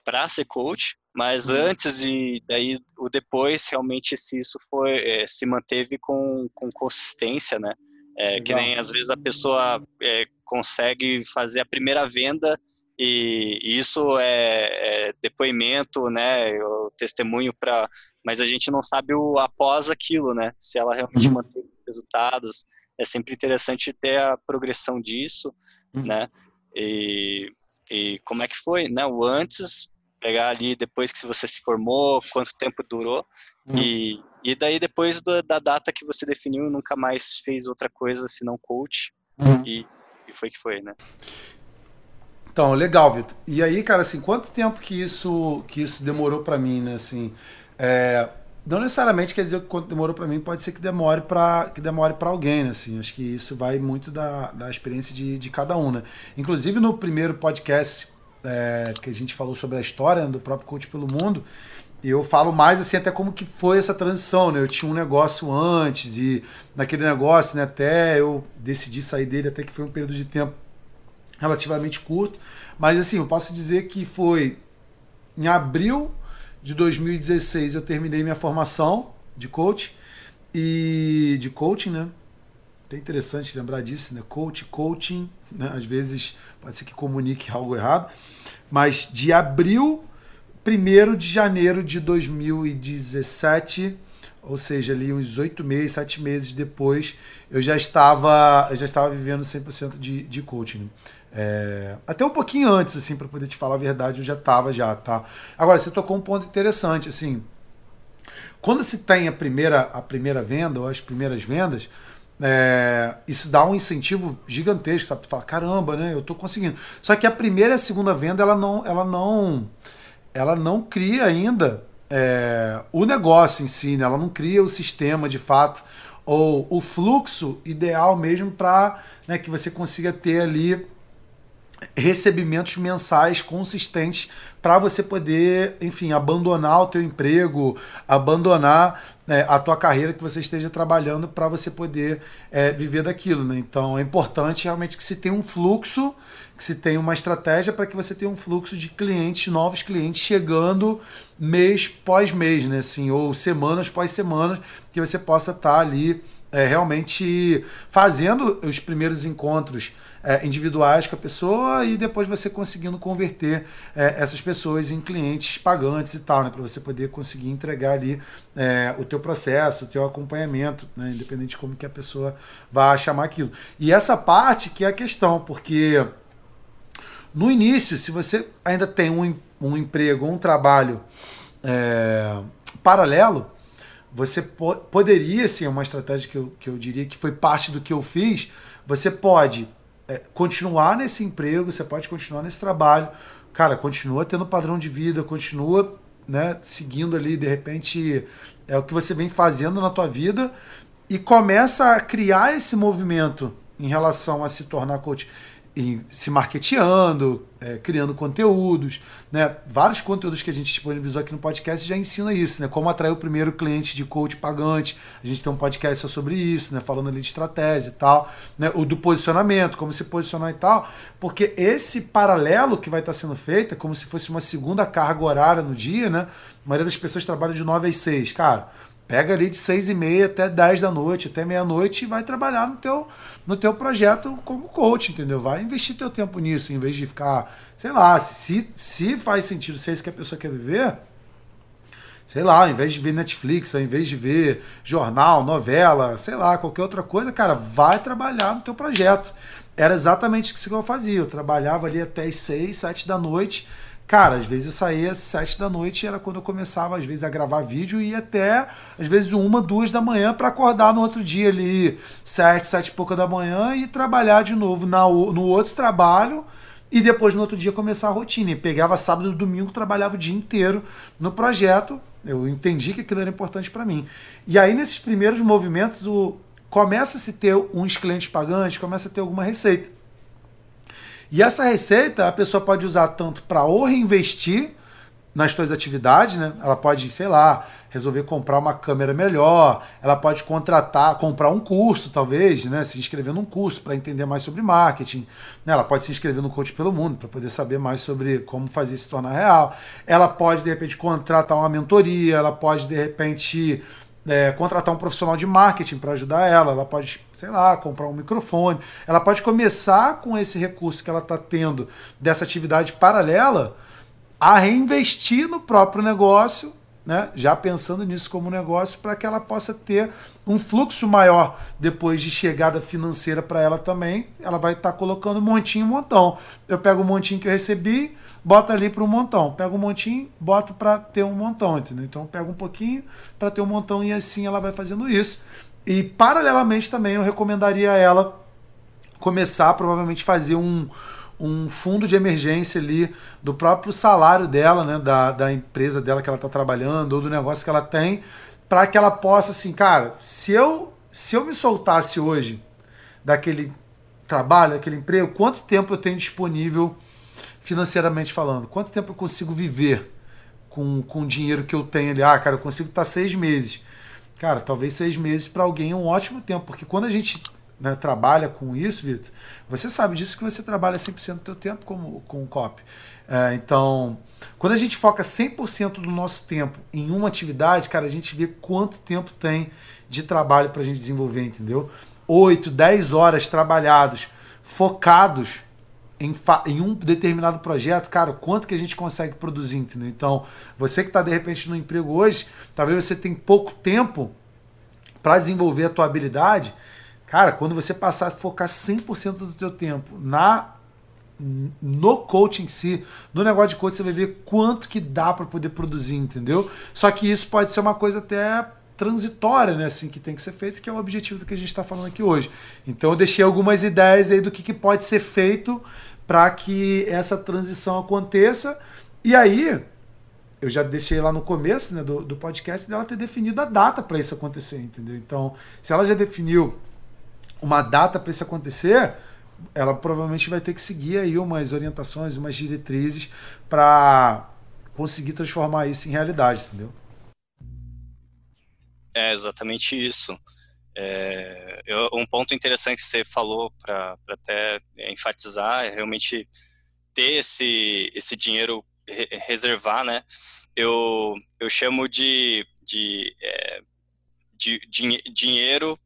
para ser coach, mas uhum. antes e daí o depois realmente se isso foi é, se manteve com, com consistência, né? É, que nem às vezes a pessoa é, consegue fazer a primeira venda e, isso é, é, depoimento, né? O testemunho para, mas a gente não sabe o após aquilo, né? Se ela realmente uhum. mantém resultados, é sempre interessante ter a progressão disso, uhum. né? E, e como é que foi, né? O antes, pegar ali depois que você se formou, quanto tempo durou, uhum. e, e daí depois do, da data que você definiu, nunca mais fez outra coisa senão coach, uhum. e, e foi que foi, né? Então, legal, Vitor. E aí, cara, assim, quanto tempo que isso que isso demorou para mim, né? Assim, é, não necessariamente quer dizer que quanto demorou para mim, pode ser que demore para que demore para alguém, né? Assim, acho que isso vai muito da, da experiência de, de cada um, né? Inclusive no primeiro podcast é, que a gente falou sobre a história né, do próprio coach pelo mundo, eu falo mais assim até como que foi essa transição, né? Eu tinha um negócio antes e naquele negócio, né, até eu decidi sair dele, até que foi um período de tempo relativamente curto, mas assim, eu posso dizer que foi em abril de 2016 eu terminei minha formação de coach e de coaching, né? Até interessante lembrar disso, né? Coach, coaching, né? Às vezes pode ser que comunique algo errado, mas de abril, 1 de janeiro de 2017, ou seja, ali uns oito meses, sete meses depois, eu já estava, eu já estava vivendo 100% de, de coaching. É, até um pouquinho antes, assim, para poder te falar a verdade, eu já estava já, tá? Agora, você tocou um ponto interessante, assim. Quando se tem a primeira, a primeira venda ou as primeiras vendas, é, isso dá um incentivo gigantesco, sabe? Fala, caramba, né? Eu estou conseguindo. Só que a primeira e a segunda venda, ela não, ela não, ela não cria ainda é, o negócio em si, né? Ela não cria o sistema de fato ou o fluxo ideal mesmo para né, que você consiga ter ali recebimentos mensais consistentes para você poder, enfim, abandonar o teu emprego, abandonar né, a tua carreira que você esteja trabalhando para você poder é, viver daquilo. Né? Então é importante realmente que se tenha um fluxo, que se tenha uma estratégia para que você tenha um fluxo de clientes, novos clientes chegando mês pós mês, né? assim, ou semanas pós semanas, que você possa estar tá ali é, realmente fazendo os primeiros encontros é, individuais com a pessoa e depois você conseguindo converter é, essas pessoas em clientes pagantes e tal, né, para você poder conseguir entregar ali é, o teu processo, o teu acompanhamento, né, independente de como que a pessoa vai chamar aquilo. E essa parte que é a questão, porque no início, se você ainda tem um, um emprego, um trabalho é, paralelo, você po poderia, sim, é uma estratégia que eu, que eu diria que foi parte do que eu fiz, você pode continuar nesse emprego, você pode continuar nesse trabalho, cara, continua tendo padrão de vida, continua né, seguindo ali, de repente, é o que você vem fazendo na tua vida e começa a criar esse movimento em relação a se tornar coach em, se marketeando, é, criando conteúdos, né? Vários conteúdos que a gente disponibilizou aqui no podcast já ensina isso, né? Como atrair o primeiro cliente de coach pagante. A gente tem um podcast sobre isso, né? Falando ali de estratégia e tal, né? O do posicionamento, como se posicionar e tal. Porque esse paralelo que vai estar sendo feito é como se fosse uma segunda carga horária no dia, né? A maioria das pessoas trabalha de 9 às 6. Cara, Pega ali de seis e meia até 10 da noite, até meia-noite e vai trabalhar no teu, no teu projeto como coach, entendeu? Vai investir teu tempo nisso, em vez de ficar, sei lá, se, se faz sentido, se é isso que a pessoa quer viver, sei lá, ao invés de ver Netflix, ao invés de ver jornal, novela, sei lá, qualquer outra coisa, cara, vai trabalhar no teu projeto. Era exatamente isso que eu fazia. Eu trabalhava ali até as 6, 7 da noite Cara, às vezes eu saía às sete da noite, era quando eu começava, às vezes, a gravar vídeo, e ia até, às vezes, uma, duas da manhã para acordar no outro dia ali, sete, sete e pouca da manhã, e trabalhar de novo na, no outro trabalho, e depois no outro dia começar a rotina. E pegava sábado e domingo, trabalhava o dia inteiro no projeto. Eu entendi que aquilo era importante para mim. E aí, nesses primeiros movimentos, o, começa a se ter uns clientes pagantes, começa a ter alguma receita. E essa receita a pessoa pode usar tanto para ou reinvestir nas suas atividades, né? Ela pode, sei lá, resolver comprar uma câmera melhor, ela pode contratar, comprar um curso, talvez, né? Se inscrever num curso para entender mais sobre marketing. Né? Ela pode se inscrever no Coach pelo Mundo para poder saber mais sobre como fazer se tornar real. Ela pode, de repente, contratar uma mentoria, ela pode, de repente, é, contratar um profissional de marketing para ajudar ela, ela pode, sei lá, comprar um microfone, ela pode começar com esse recurso que ela está tendo dessa atividade paralela a reinvestir no próprio negócio, né? já pensando nisso como negócio, para que ela possa ter um fluxo maior depois de chegada financeira para ela também. Ela vai estar tá colocando um montinho, um montão. Eu pego o montinho que eu recebi, bota ali para um montão. Pega um montinho, boto para ter um montão, entendeu? Então pega um pouquinho para ter um montão e assim ela vai fazendo isso. E paralelamente também eu recomendaria ela começar provavelmente fazer um, um fundo de emergência ali do próprio salário dela, né, da, da empresa dela que ela está trabalhando ou do negócio que ela tem, para que ela possa assim, cara, se eu se eu me soltasse hoje daquele trabalho, daquele emprego, quanto tempo eu tenho disponível financeiramente falando. Quanto tempo eu consigo viver com, com o dinheiro que eu tenho ali? Ah, cara, eu consigo estar seis meses. Cara, talvez seis meses para alguém é um ótimo tempo, porque quando a gente né, trabalha com isso, Vitor, você sabe disso que você trabalha 100% do teu tempo como, com o COP. É, então, quando a gente foca 100% do nosso tempo em uma atividade, cara, a gente vê quanto tempo tem de trabalho para a gente desenvolver, entendeu? 8, 10 horas trabalhados, focados em, em, um determinado projeto, cara, quanto que a gente consegue produzir, entendeu? Então, você que está de repente no emprego hoje, talvez você tenha pouco tempo para desenvolver a tua habilidade. Cara, quando você passar a focar 100% do teu tempo na no coaching em si, no negócio de coaching, você vai ver quanto que dá para poder produzir, entendeu? Só que isso pode ser uma coisa até transitória, né, assim, que tem que ser feito, que é o objetivo do que a gente está falando aqui hoje. Então eu deixei algumas ideias aí do que, que pode ser feito para que essa transição aconteça. E aí, eu já deixei lá no começo né, do, do podcast dela ter definido a data para isso acontecer, entendeu? Então, se ela já definiu uma data para isso acontecer, ela provavelmente vai ter que seguir aí umas orientações, umas diretrizes para conseguir transformar isso em realidade, entendeu? É exatamente isso. É, eu, um ponto interessante que você falou para até enfatizar é realmente ter esse, esse dinheiro re, reservar, né? Eu, eu chamo de, de, é, de, de dinheiro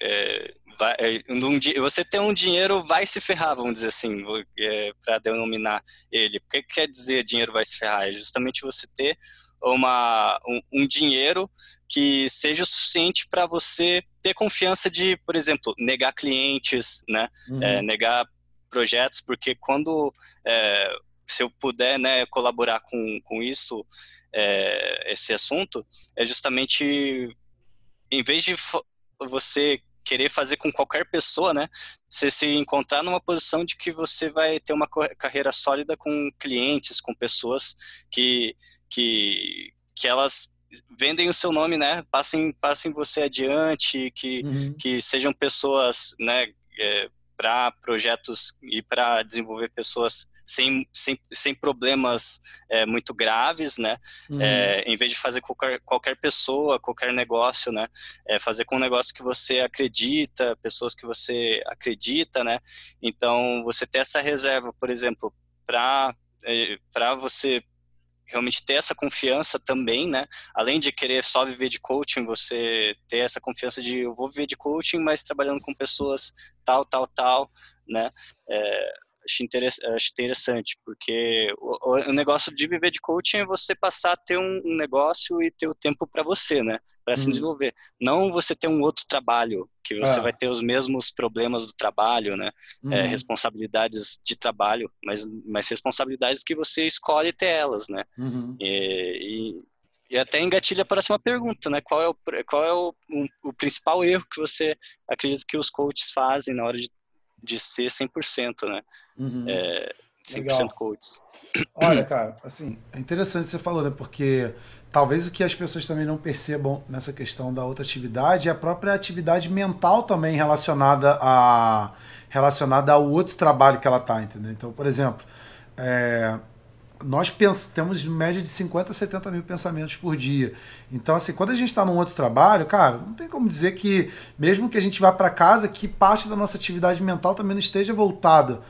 é, vai, é, você ter um dinheiro vai se ferrar, vamos dizer assim, é, para denominar ele. O que quer dizer dinheiro vai se ferrar? É justamente você ter uma, um, um dinheiro que seja o suficiente para você ter confiança de, por exemplo, negar clientes, né? Uhum. É, negar projetos, porque quando é, se eu puder né, colaborar com, com isso, é, esse assunto, é justamente em vez de você querer fazer com qualquer pessoa, né? Você se encontrar numa posição de que você vai ter uma carreira sólida com clientes, com pessoas que, que, que elas vendem o seu nome, né? Passem, passem você adiante, que, uhum. que sejam pessoas, né? É, para projetos e para desenvolver pessoas sem, sem, sem problemas é, muito graves, né? Uhum. É, em vez de fazer qualquer, qualquer pessoa, qualquer negócio, né? É, fazer com um negócio que você acredita, pessoas que você acredita, né? Então, você ter essa reserva, por exemplo, para é, para você realmente ter essa confiança também, né? Além de querer só viver de coaching, você ter essa confiança de eu vou viver de coaching, mas trabalhando com pessoas tal, tal, tal, né? É, acho, interessante, porque o, negócio de viver de coaching é você passar a ter um, negócio e ter o tempo para você, né? Para se uhum. desenvolver. Não você ter um outro trabalho, que você é. vai ter os mesmos problemas do trabalho, né? É, uhum. É, responsabilidades de trabalho, mas, mas responsabilidades que você escolhe ter elas, né? Uhum. E, e, e até engatilha a próxima pergunta, né? Qual é o, qual é o, um, o principal erro que você acredita que os coaches fazem na hora de de ser 100%, né? Uhum. É, 100% Legal. coaches. Olha, [clears throat] cara, assim, é interessante você falou, né? Porque talvez o que as pessoas também não percebam nessa questão da outra atividade é a própria atividade mental também relacionada a relacionada ao outro trabalho que ela tá, entendeu? Então, por exemplo, é, nós temos média de 50 a 70 mil pensamentos por dia. Então, assim, quando a gente está num outro trabalho, cara, não tem como dizer que, mesmo que a gente vá para casa, que parte da nossa atividade mental também não esteja voltada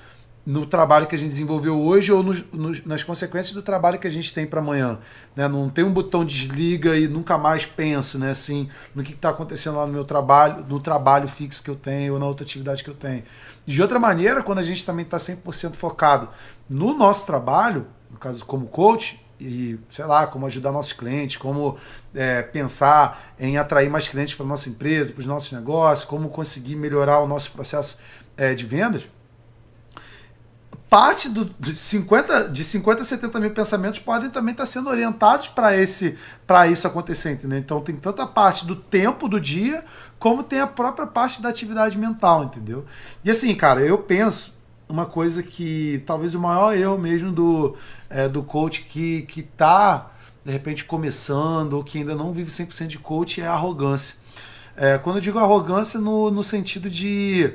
no trabalho que a gente desenvolveu hoje ou no, no, nas consequências do trabalho que a gente tem para amanhã. Né? Não tem um botão desliga e nunca mais penso né? assim, no que está acontecendo lá no meu trabalho, no trabalho fixo que eu tenho ou na outra atividade que eu tenho. De outra maneira, quando a gente também está 100% focado no nosso trabalho, caso como coach, e sei lá, como ajudar nossos clientes, como é, pensar em atrair mais clientes para nossa empresa, para os nossos negócios, como conseguir melhorar o nosso processo é, de vendas. Parte do, de, 50, de 50 a 70 mil pensamentos podem também estar sendo orientados para esse para isso acontecer, entendeu? Então tem tanta parte do tempo do dia, como tem a própria parte da atividade mental, entendeu? E assim, cara, eu penso uma coisa que talvez o maior erro mesmo do, é, do coach que, que tá, de repente, começando ou que ainda não vive 100% de coach é a arrogância. É, quando eu digo arrogância, no, no sentido de.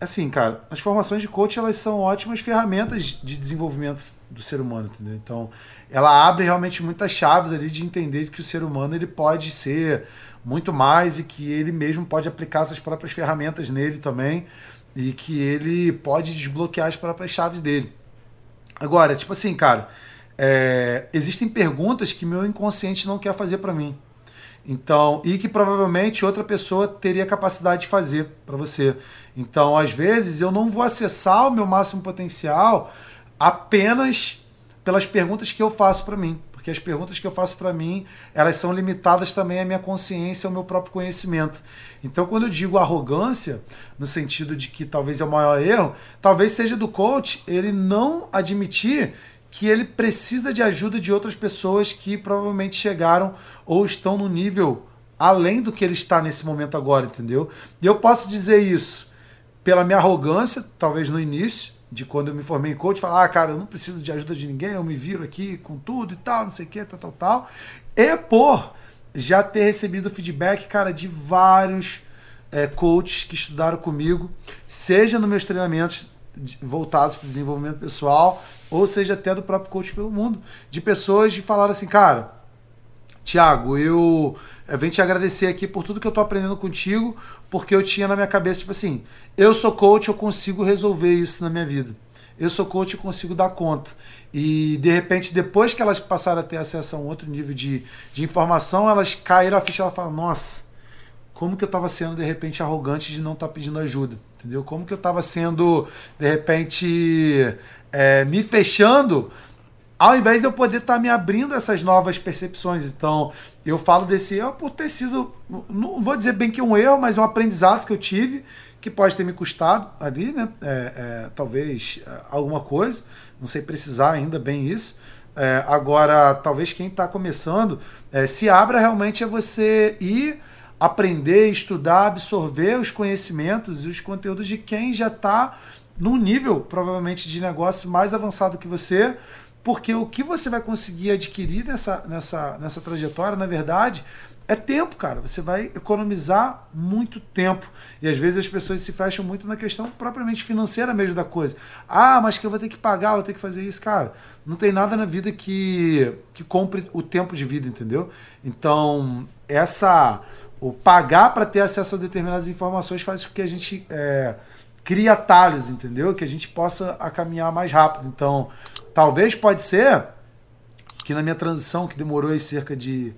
Assim, cara, as formações de coach elas são ótimas ferramentas de desenvolvimento do ser humano, entendeu? Então, ela abre realmente muitas chaves ali de entender que o ser humano ele pode ser muito mais e que ele mesmo pode aplicar essas próprias ferramentas nele também e que ele pode desbloquear as próprias chaves dele. Agora, tipo assim, cara, é, existem perguntas que meu inconsciente não quer fazer para mim. Então, e que provavelmente outra pessoa teria capacidade de fazer para você. Então, às vezes, eu não vou acessar o meu máximo potencial apenas pelas perguntas que eu faço para mim porque as perguntas que eu faço para mim, elas são limitadas também à minha consciência, ao meu próprio conhecimento. Então, quando eu digo arrogância, no sentido de que talvez é o maior erro, talvez seja do coach ele não admitir que ele precisa de ajuda de outras pessoas que provavelmente chegaram ou estão no nível além do que ele está nesse momento agora, entendeu? E eu posso dizer isso pela minha arrogância, talvez no início, de quando eu me formei em coach, falar, ah, cara, eu não preciso de ajuda de ninguém, eu me viro aqui com tudo e tal, não sei o que, tal, tal, tal. E por já ter recebido feedback, cara, de vários é, coaches que estudaram comigo, seja nos meus treinamentos voltados para o desenvolvimento pessoal, ou seja até do próprio coach pelo mundo, de pessoas que falaram assim, cara, Tiago, eu, eu venho te agradecer aqui por tudo que eu tô aprendendo contigo, porque eu tinha na minha cabeça, tipo assim, eu sou coach, eu consigo resolver isso na minha vida. Eu sou coach, eu consigo dar conta. E de repente, depois que elas passaram a ter acesso a um outro nível de, de informação, elas caíram a ficha e falaram, nossa, como que eu estava sendo de repente arrogante de não estar tá pedindo ajuda, entendeu? Como que eu estava sendo de repente é, me fechando ao invés de eu poder estar tá me abrindo essas novas percepções. Então, eu falo desse erro por ter sido, não vou dizer bem que um erro, mas um aprendizado que eu tive, que pode ter me custado ali, né? É, é, talvez é, alguma coisa, não sei precisar ainda bem isso. É, agora, talvez quem está começando é, se abra realmente a você ir aprender, estudar, absorver os conhecimentos e os conteúdos de quem já está num nível, provavelmente, de negócio mais avançado que você porque o que você vai conseguir adquirir nessa, nessa, nessa trajetória, na verdade, é tempo, cara. Você vai economizar muito tempo. E às vezes as pessoas se fecham muito na questão propriamente financeira mesmo da coisa. Ah, mas que eu vou ter que pagar, vou ter que fazer isso. Cara, não tem nada na vida que, que compre o tempo de vida, entendeu? Então, essa. O pagar para ter acesso a determinadas informações faz com que a gente é, crie atalhos, entendeu? Que a gente possa caminhar mais rápido. Então, Talvez pode ser que na minha transição, que demorou aí cerca de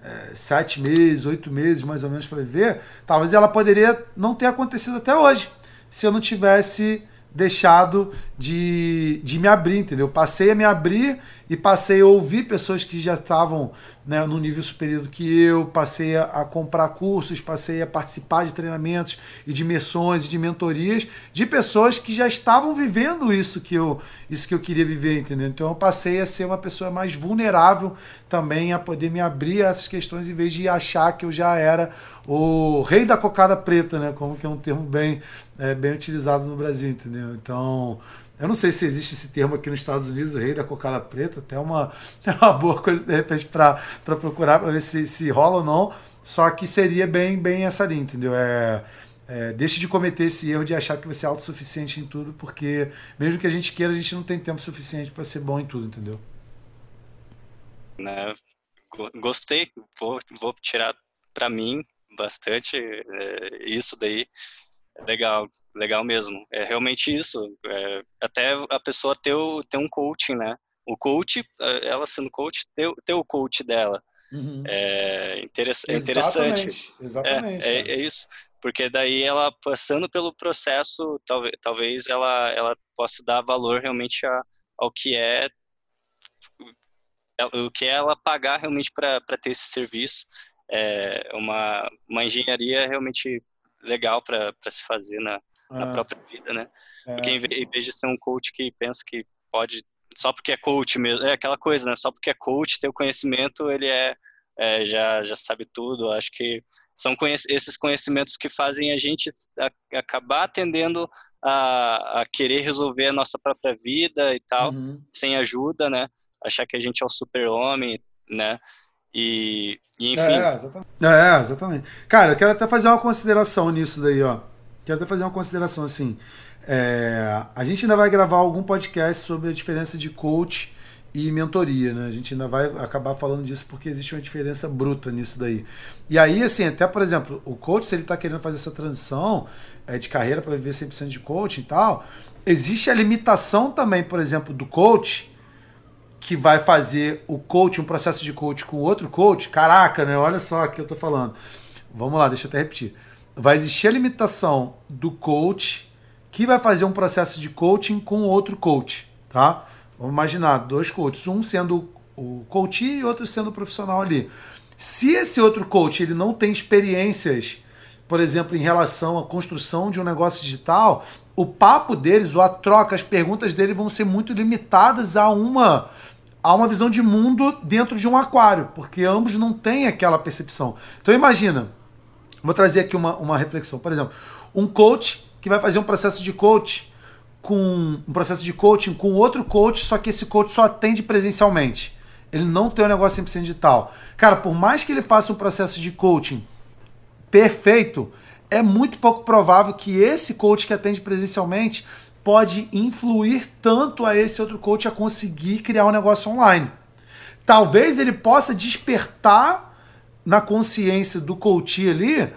é, sete meses, oito meses mais ou menos para viver, talvez ela poderia não ter acontecido até hoje, se eu não tivesse deixado de, de me abrir, entendeu? Passei a me abrir e passei a ouvir pessoas que já estavam né, no nível superior do que eu, passei a, a, comprar cursos, passei a participar de treinamentos e de imersões e de mentorias de pessoas que já estavam vivendo isso que eu, isso que eu queria viver, entendeu? Então eu passei a ser uma pessoa mais vulnerável também a poder me abrir a essas questões em vez de achar que eu já era o rei da cocada preta, né? Como que é um termo bem, é, bem utilizado no Brasil, entendeu? Então Eu não sei se existe esse termo aqui nos Estados Unidos, o rei da cocada preta, até uma, [laughs] é uma boa coisa de repente para procurar, para ver se, se rola ou não. Só que seria bem, bem essa linha, entendeu? É, é, deixe de cometer esse erro de achar que você é autossuficiente em tudo, porque mesmo que a gente queira, a gente não tem tempo suficiente para ser bom em tudo, entendeu? Né? Gostei, vou, vou tirar para mim bastante é, isso daí. Legal, legal mesmo. É realmente isso. É, até a pessoa ter, o, ter um coaching, né? O coach, é, ela sendo coach, ter, ter o coach dela. Uhum. É, interess, é interessante. Exatamente. É, é, é, isso. Porque daí ela passando pelo processo, talvez, talvez ela, ela possa dar valor realmente a, ao que é o que é ela pagar realmente para ter esse serviço. É uma, uma engenharia realmente legal para se fazer na, na ah. própria vida, né? É. Porque em vez de ser um coach que pensa que pode só porque é coach mesmo, é aquela coisa, né? Só porque é coach, tem o conhecimento, ele é, é já já sabe tudo. Acho que são conhec esses conhecimentos que fazem a gente a, acabar tendendo a, a, querer resolver a nossa própria vida e tal, uhum. sem ajuda, né? Achar que a gente é o super-homem, né? E, e enfim. É exatamente. é, exatamente. Cara, eu quero até fazer uma consideração nisso daí, ó. Quero até fazer uma consideração assim. É, a gente ainda vai gravar algum podcast sobre a diferença de coach e mentoria, né? A gente ainda vai acabar falando disso porque existe uma diferença bruta nisso daí. E aí, assim, até por exemplo, o coach, se ele está querendo fazer essa transição é, de carreira para viver 100% de coaching e tal, existe a limitação também, por exemplo, do coach que vai fazer o coach, um processo de coach com outro coach, caraca, né? Olha só o que eu tô falando. Vamos lá, deixa eu até repetir. Vai existir a limitação do coach que vai fazer um processo de coaching com outro coach, tá? Vamos imaginar dois coaches, um sendo o coach e outro sendo o profissional ali. Se esse outro coach ele não tem experiências, por exemplo, em relação à construção de um negócio digital, o papo deles ou a troca, as perguntas dele vão ser muito limitadas a uma há uma visão de mundo dentro de um aquário, porque ambos não têm aquela percepção. Então imagina, vou trazer aqui uma, uma reflexão. Por exemplo, um coach que vai fazer um processo de coach com um processo de coaching com outro coach, só que esse coach só atende presencialmente. Ele não tem um negócio 100% digital. Cara, por mais que ele faça um processo de coaching perfeito, é muito pouco provável que esse coach que atende presencialmente pode influir tanto a esse outro coach a conseguir criar um negócio online. Talvez ele possa despertar na consciência do coach ali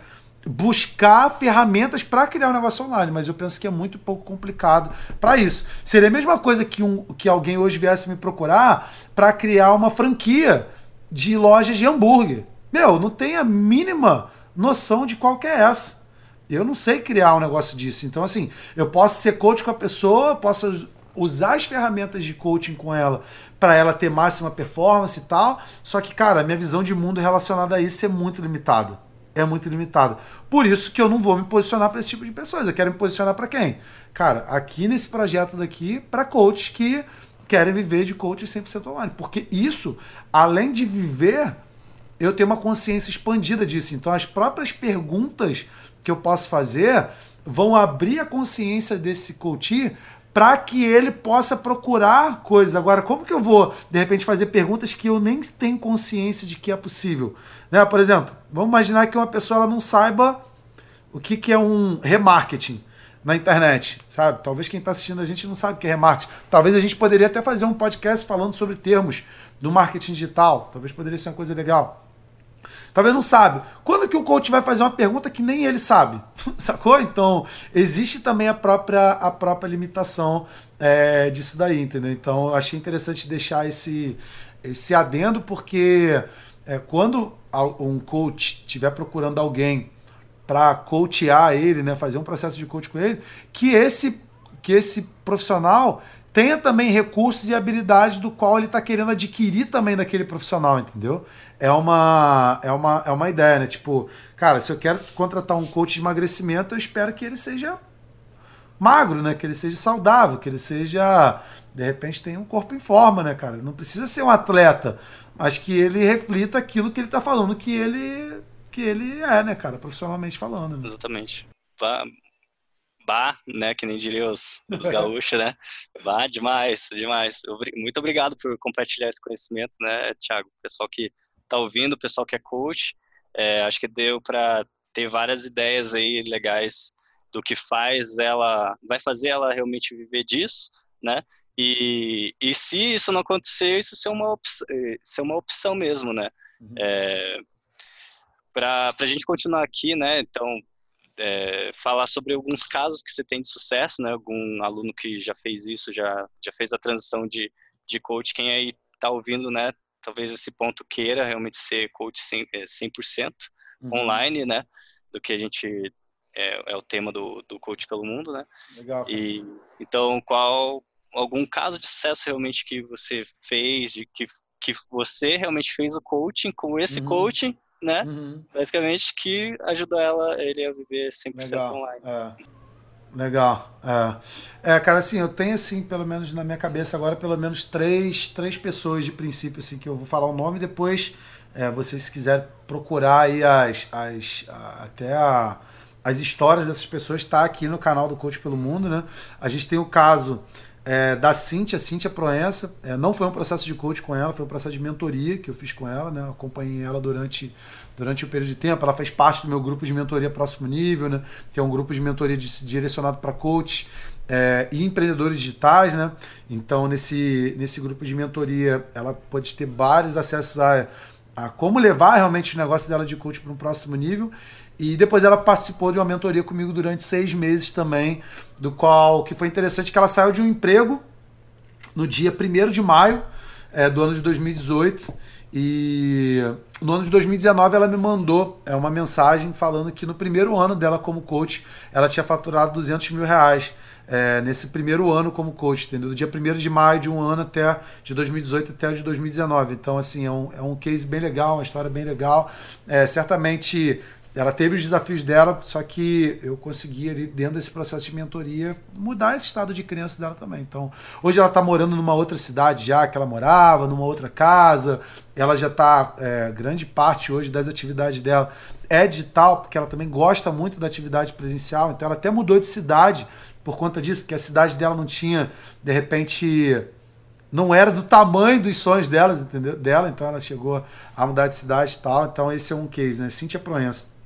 buscar ferramentas para criar um negócio online, mas eu penso que é muito pouco complicado para isso. Seria a mesma coisa que, um, que alguém hoje viesse me procurar para criar uma franquia de lojas de hambúrguer. Meu, não tem a mínima noção de qual que é essa. Eu não sei criar um negócio disso. Então, assim, eu posso ser coach com a pessoa, posso usar as ferramentas de coaching com ela para ela ter máxima performance e tal. Só que, cara, minha visão de mundo relacionada a isso é muito limitada. É muito limitada. Por isso que eu não vou me posicionar para esse tipo de pessoas. Eu quero me posicionar para quem? Cara, aqui nesse projeto daqui, para coaches que querem viver de coaching 100% online. Porque isso, além de viver, eu tenho uma consciência expandida disso. Então, as próprias perguntas que eu posso fazer vão abrir a consciência desse coach para que ele possa procurar coisas. Agora, como que eu vou, de repente, fazer perguntas que eu nem tenho consciência de que é possível? Né? Por exemplo, vamos imaginar que uma pessoa ela não saiba o que, que é um remarketing na internet, sabe? Talvez quem está assistindo a gente não sabe o que é remarketing. Talvez a gente poderia até fazer um podcast falando sobre termos do marketing digital. Talvez poderia ser uma coisa legal. Talvez não sabe. Quando que o coach vai fazer uma pergunta que nem ele sabe? [laughs] Sacou? Então, existe também a própria, a própria limitação é, disso daí, entendeu? Então, achei interessante deixar esse, esse adendo, porque é, quando um coach estiver procurando alguém para coachear ele, né, fazer um processo de coach com ele, que esse, que esse profissional tenha também recursos e habilidades do qual ele está querendo adquirir também daquele profissional, entendeu? é uma, é uma, é uma ideia, né? Tipo, cara, se eu quero contratar um coach de emagrecimento, eu espero que ele seja magro, né? Que ele seja saudável, que ele seja, de repente, tenha um corpo em forma, né, cara? Não precisa ser um atleta, mas que ele reflita aquilo que ele tá falando que ele que ele é, né, cara, profissionalmente falando. Né? Exatamente. Bah, né? Que nem diriam os, os gaúchos, né? Bah, demais, demais. Muito obrigado por compartilhar esse conhecimento, né, Thiago? Pessoal que tá ouvindo, pessoal que é coach, é, acho que deu para ter várias ideias aí legais do que faz ela, vai fazer ela realmente viver disso, né? E, e se isso não acontecer, isso ser uma, opção, ser uma opção mesmo, né? Uhum. É, para a gente continuar aqui, né? Então, é, falar sobre alguns casos que você tem de sucesso, né? Algum aluno que já fez isso, já, já fez a transição de, de coach. Quem aí está ouvindo, né? Talvez esse ponto queira realmente ser coach 100%, 100% uhum. online, né? Do que a gente é, é, o tema do, do coach pelo mundo, né? Legal. E então qual algum caso de sucesso realmente que você fez, de que que você realmente fez o coaching com esse uhum. coaching né? Uhum. Basicamente, que ajuda ela, ele a viver 100% Legal. online. É. Legal. É. é, cara, assim, eu tenho, assim, pelo menos na minha cabeça agora, pelo menos três, três pessoas de princípio, assim, que eu vou falar o nome depois, é, vocês se quiserem procurar aí as, as, a, até a, as histórias dessas pessoas, está aqui no canal do Coach pelo Mundo, né? A gente tem o caso é, da Cíntia, Cíntia Proença. É, não foi um processo de coach com ela, foi um processo de mentoria que eu fiz com ela, né? Acompanhei ela durante, durante o período de tempo. Ela fez parte do meu grupo de mentoria próximo nível, né? Que é um grupo de mentoria de, direcionado para coach é, e empreendedores digitais, né? Então, nesse, nesse grupo de mentoria, ela pode ter vários acessos a, a como levar realmente o negócio dela de coach para um próximo nível e depois ela participou de uma mentoria comigo durante seis meses também, do qual que foi interessante que ela saiu de um emprego no dia 1 de maio é, do ano de 2018. E no ano de 2019 ela me mandou é, uma mensagem falando que no primeiro ano dela como coach ela tinha faturado 200 mil reais. É, nesse primeiro ano como coach, entendeu? Do dia 1 de maio de um ano até de 2018 até de 2019. Então, assim, é um, é um case bem legal, uma história bem legal. É, certamente ela teve os desafios dela, só que eu consegui ali dentro desse processo de mentoria mudar esse estado de criança dela também. Então, hoje ela está morando numa outra cidade já que ela morava, numa outra casa. Ela já está é, grande parte hoje das atividades dela é digital, porque ela também gosta muito da atividade presencial. Então, ela até mudou de cidade por conta disso, porque a cidade dela não tinha, de repente, não era do tamanho dos sonhos delas, entendeu? Dela, então ela chegou a mudar de cidade e tal. Então esse é um case, né? Cíntia Proença.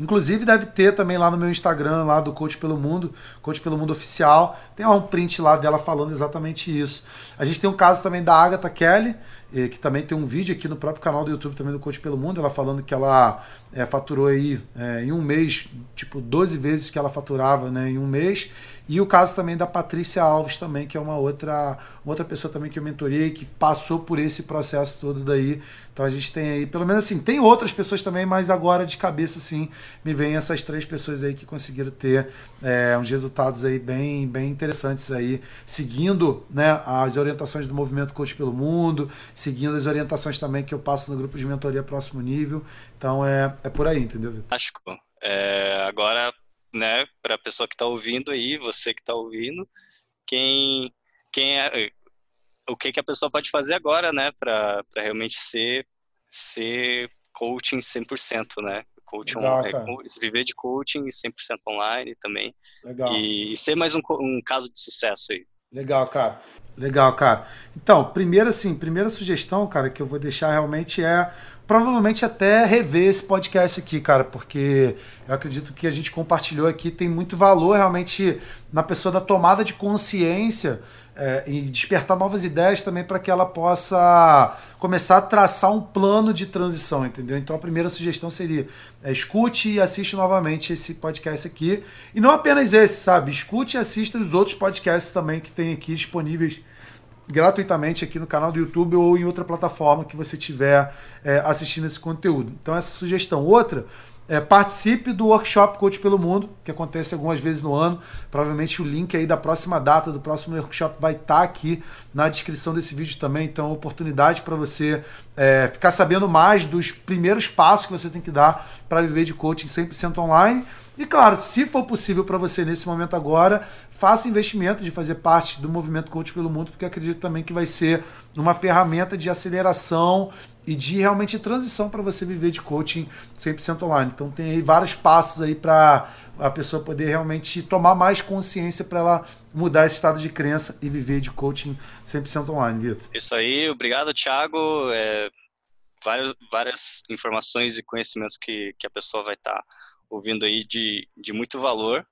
Inclusive deve ter também lá no meu Instagram, lá do Coach pelo Mundo, Coach pelo Mundo Oficial. Tem um print lá dela falando exatamente isso. A gente tem um caso também da Agatha Kelly, que também tem um vídeo aqui no próprio canal do YouTube também do Coach pelo Mundo, ela falando que ela é, faturou aí é, em um mês, tipo 12 vezes que ela faturava né, em um mês. E o caso também da Patrícia Alves também, que é uma outra, outra pessoa também que eu mentorei, que passou por esse processo todo daí. Então a gente tem aí, pelo menos assim, tem outras pessoas também, mas agora de cabeça assim, me vem essas três pessoas aí que conseguiram ter é, uns resultados aí bem, bem interessantes aí, seguindo né, as orientações do Movimento Coach pelo Mundo, seguindo as orientações também que eu passo no grupo de mentoria próximo nível. Então é, é por aí, entendeu, Vitor? Fantástico. É, agora né, para a pessoa que está ouvindo aí, você que está ouvindo, quem, quem é, o que, que a pessoa pode fazer agora, né, para realmente ser, ser coaching 100%, né? Coaching Legal, é, viver de coaching 100% online também. Legal. E, e ser mais um, um caso de sucesso aí. Legal, cara. Legal, cara. Então, primeira assim, primeira sugestão, cara, que eu vou deixar realmente é provavelmente até rever esse podcast aqui, cara, porque eu acredito que a gente compartilhou aqui tem muito valor realmente na pessoa da tomada de consciência é, e despertar novas ideias também para que ela possa começar a traçar um plano de transição, entendeu? Então a primeira sugestão seria é, escute e assiste novamente esse podcast aqui. E não apenas esse, sabe? Escute e assista os outros podcasts também que tem aqui disponíveis gratuitamente aqui no canal do YouTube ou em outra plataforma que você estiver é, assistindo esse conteúdo. Então, essa sugestão. Outra, é, participe do workshop Coach pelo Mundo, que acontece algumas vezes no ano. Provavelmente o link aí da próxima data do próximo workshop vai estar tá aqui na descrição desse vídeo também. Então, oportunidade para você é, ficar sabendo mais dos primeiros passos que você tem que dar para viver de coaching 100% online E claro, se for possível para você nesse momento agora, faça investimento de fazer parte do movimento Coach pelo Mundo, porque acredito também que vai ser uma ferramenta de aceleração e de realmente transição para você viver de coaching 100% online. Então tem aí vários passos aí para a pessoa poder realmente tomar mais consciência para ela mudar esse estado de crença e viver de coaching 100% online, Vitor. Isso aí, obrigado, Thiago. É, várias, várias informações e conhecimentos que, que a pessoa vai estar tá ouvindo aí de, de muito valor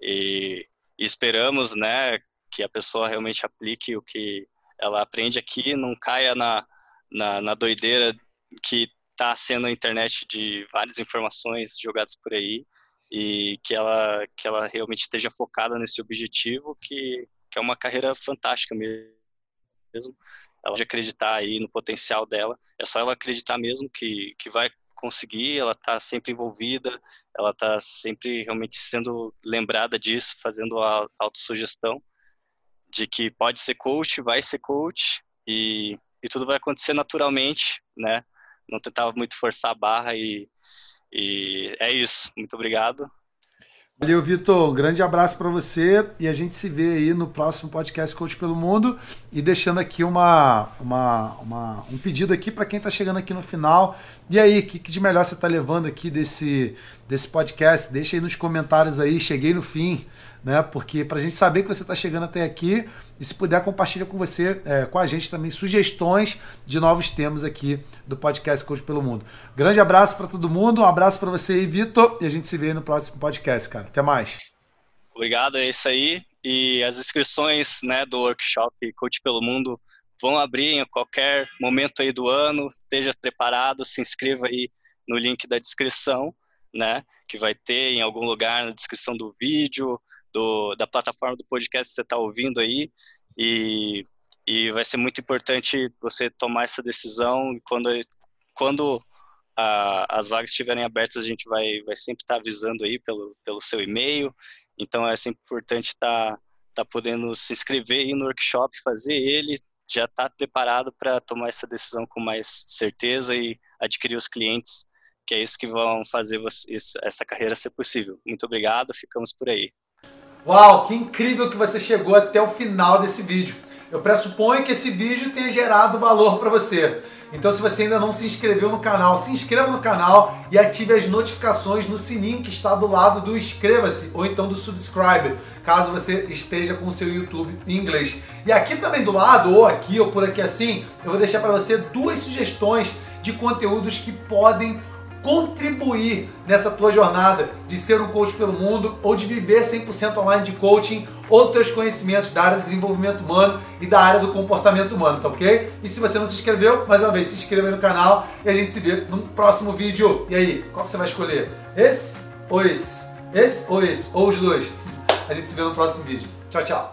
e, esperamos, né, que a pessoa realmente aplique o que ela aprende aqui, não caia na, na, na doideira que está sendo a internet de várias informações jogadas por aí e que ela, que ela realmente esteja focada nesse objetivo que, que é uma carreira fantástica mesmo. Ela pode acreditar aí no potencial dela, é só ela acreditar mesmo que, que vai conseguir, ela está sempre envolvida, ela está sempre realmente sendo lembrada disso, fazendo a autossugestão de que pode ser coach, vai ser coach e, e tudo vai acontecer naturalmente, né? Não tentar muito forçar a barra e, e é isso. Muito obrigado. Valeu, Vitor. Grande abraço para você e a gente se vê aí no próximo podcast Coach pelo Mundo. E deixando aqui uma, uma, uma um pedido aqui para quem está chegando aqui no final. E aí, o que, que de melhor você está levando aqui desse, desse podcast? Deixa aí nos comentários aí. Cheguei no fim né? Porque para a gente saber que você está chegando até aqui e se puder compartilha com você, é, com a gente também sugestões de novos temas aqui do podcast Coach pelo Mundo. Grande abraço para todo mundo, um abraço para você aí, Vitor, e a gente se vê no próximo podcast, cara. Até mais. Obrigado, é isso aí. E as inscrições, né, do workshop Coach pelo Mundo vão abrir em qualquer momento aí do ano. Esteja preparado, se inscreva aí no link da descrição, né, que vai ter em algum lugar na descrição do vídeo, do, da plataforma do podcast que você está ouvindo aí. E, e vai ser muito importante você tomar essa decisão quando quando a, as vagas estiverem abertas a gente vai vai sempre estar tá avisando aí pelo pelo seu e-mail. Então é sempre importante estar tá, tá podendo se inscrever aí no workshop fazer ele já está preparado para tomar essa decisão com mais certeza e adquirir os clientes que é isso que vão fazer você, essa carreira ser possível. Muito obrigado, ficamos por aí. Uau, que incrível que você chegou até o final desse vídeo. Eu pressuponho que esse vídeo tenha gerado valor para você. Então se você ainda não se inscreveu no canal, se inscreva no canal e ative as notificações no sininho que está do lado do inscreva-se ou então do subscribe, caso você esteja com o seu YouTube em inglês. E aqui também do lado, ou aqui ou por aqui assim, eu vou deixar para você duas sugestões de conteúdos que podem contribuir nessa tua jornada de ser um coach pelo mundo ou de viver 100% online de coaching ou teus conhecimentos da área do desenvolvimento humano e da área do comportamento humano, tá ok? E se você não se inscreveu, mais uma vez, se inscreva no canal e a gente se vê no próximo vídeo. E aí, qual você vai escolher? Esse ou esse? Esse ou esse? Ou os dois? A gente se vê no próximo vídeo. Tchau, tchau!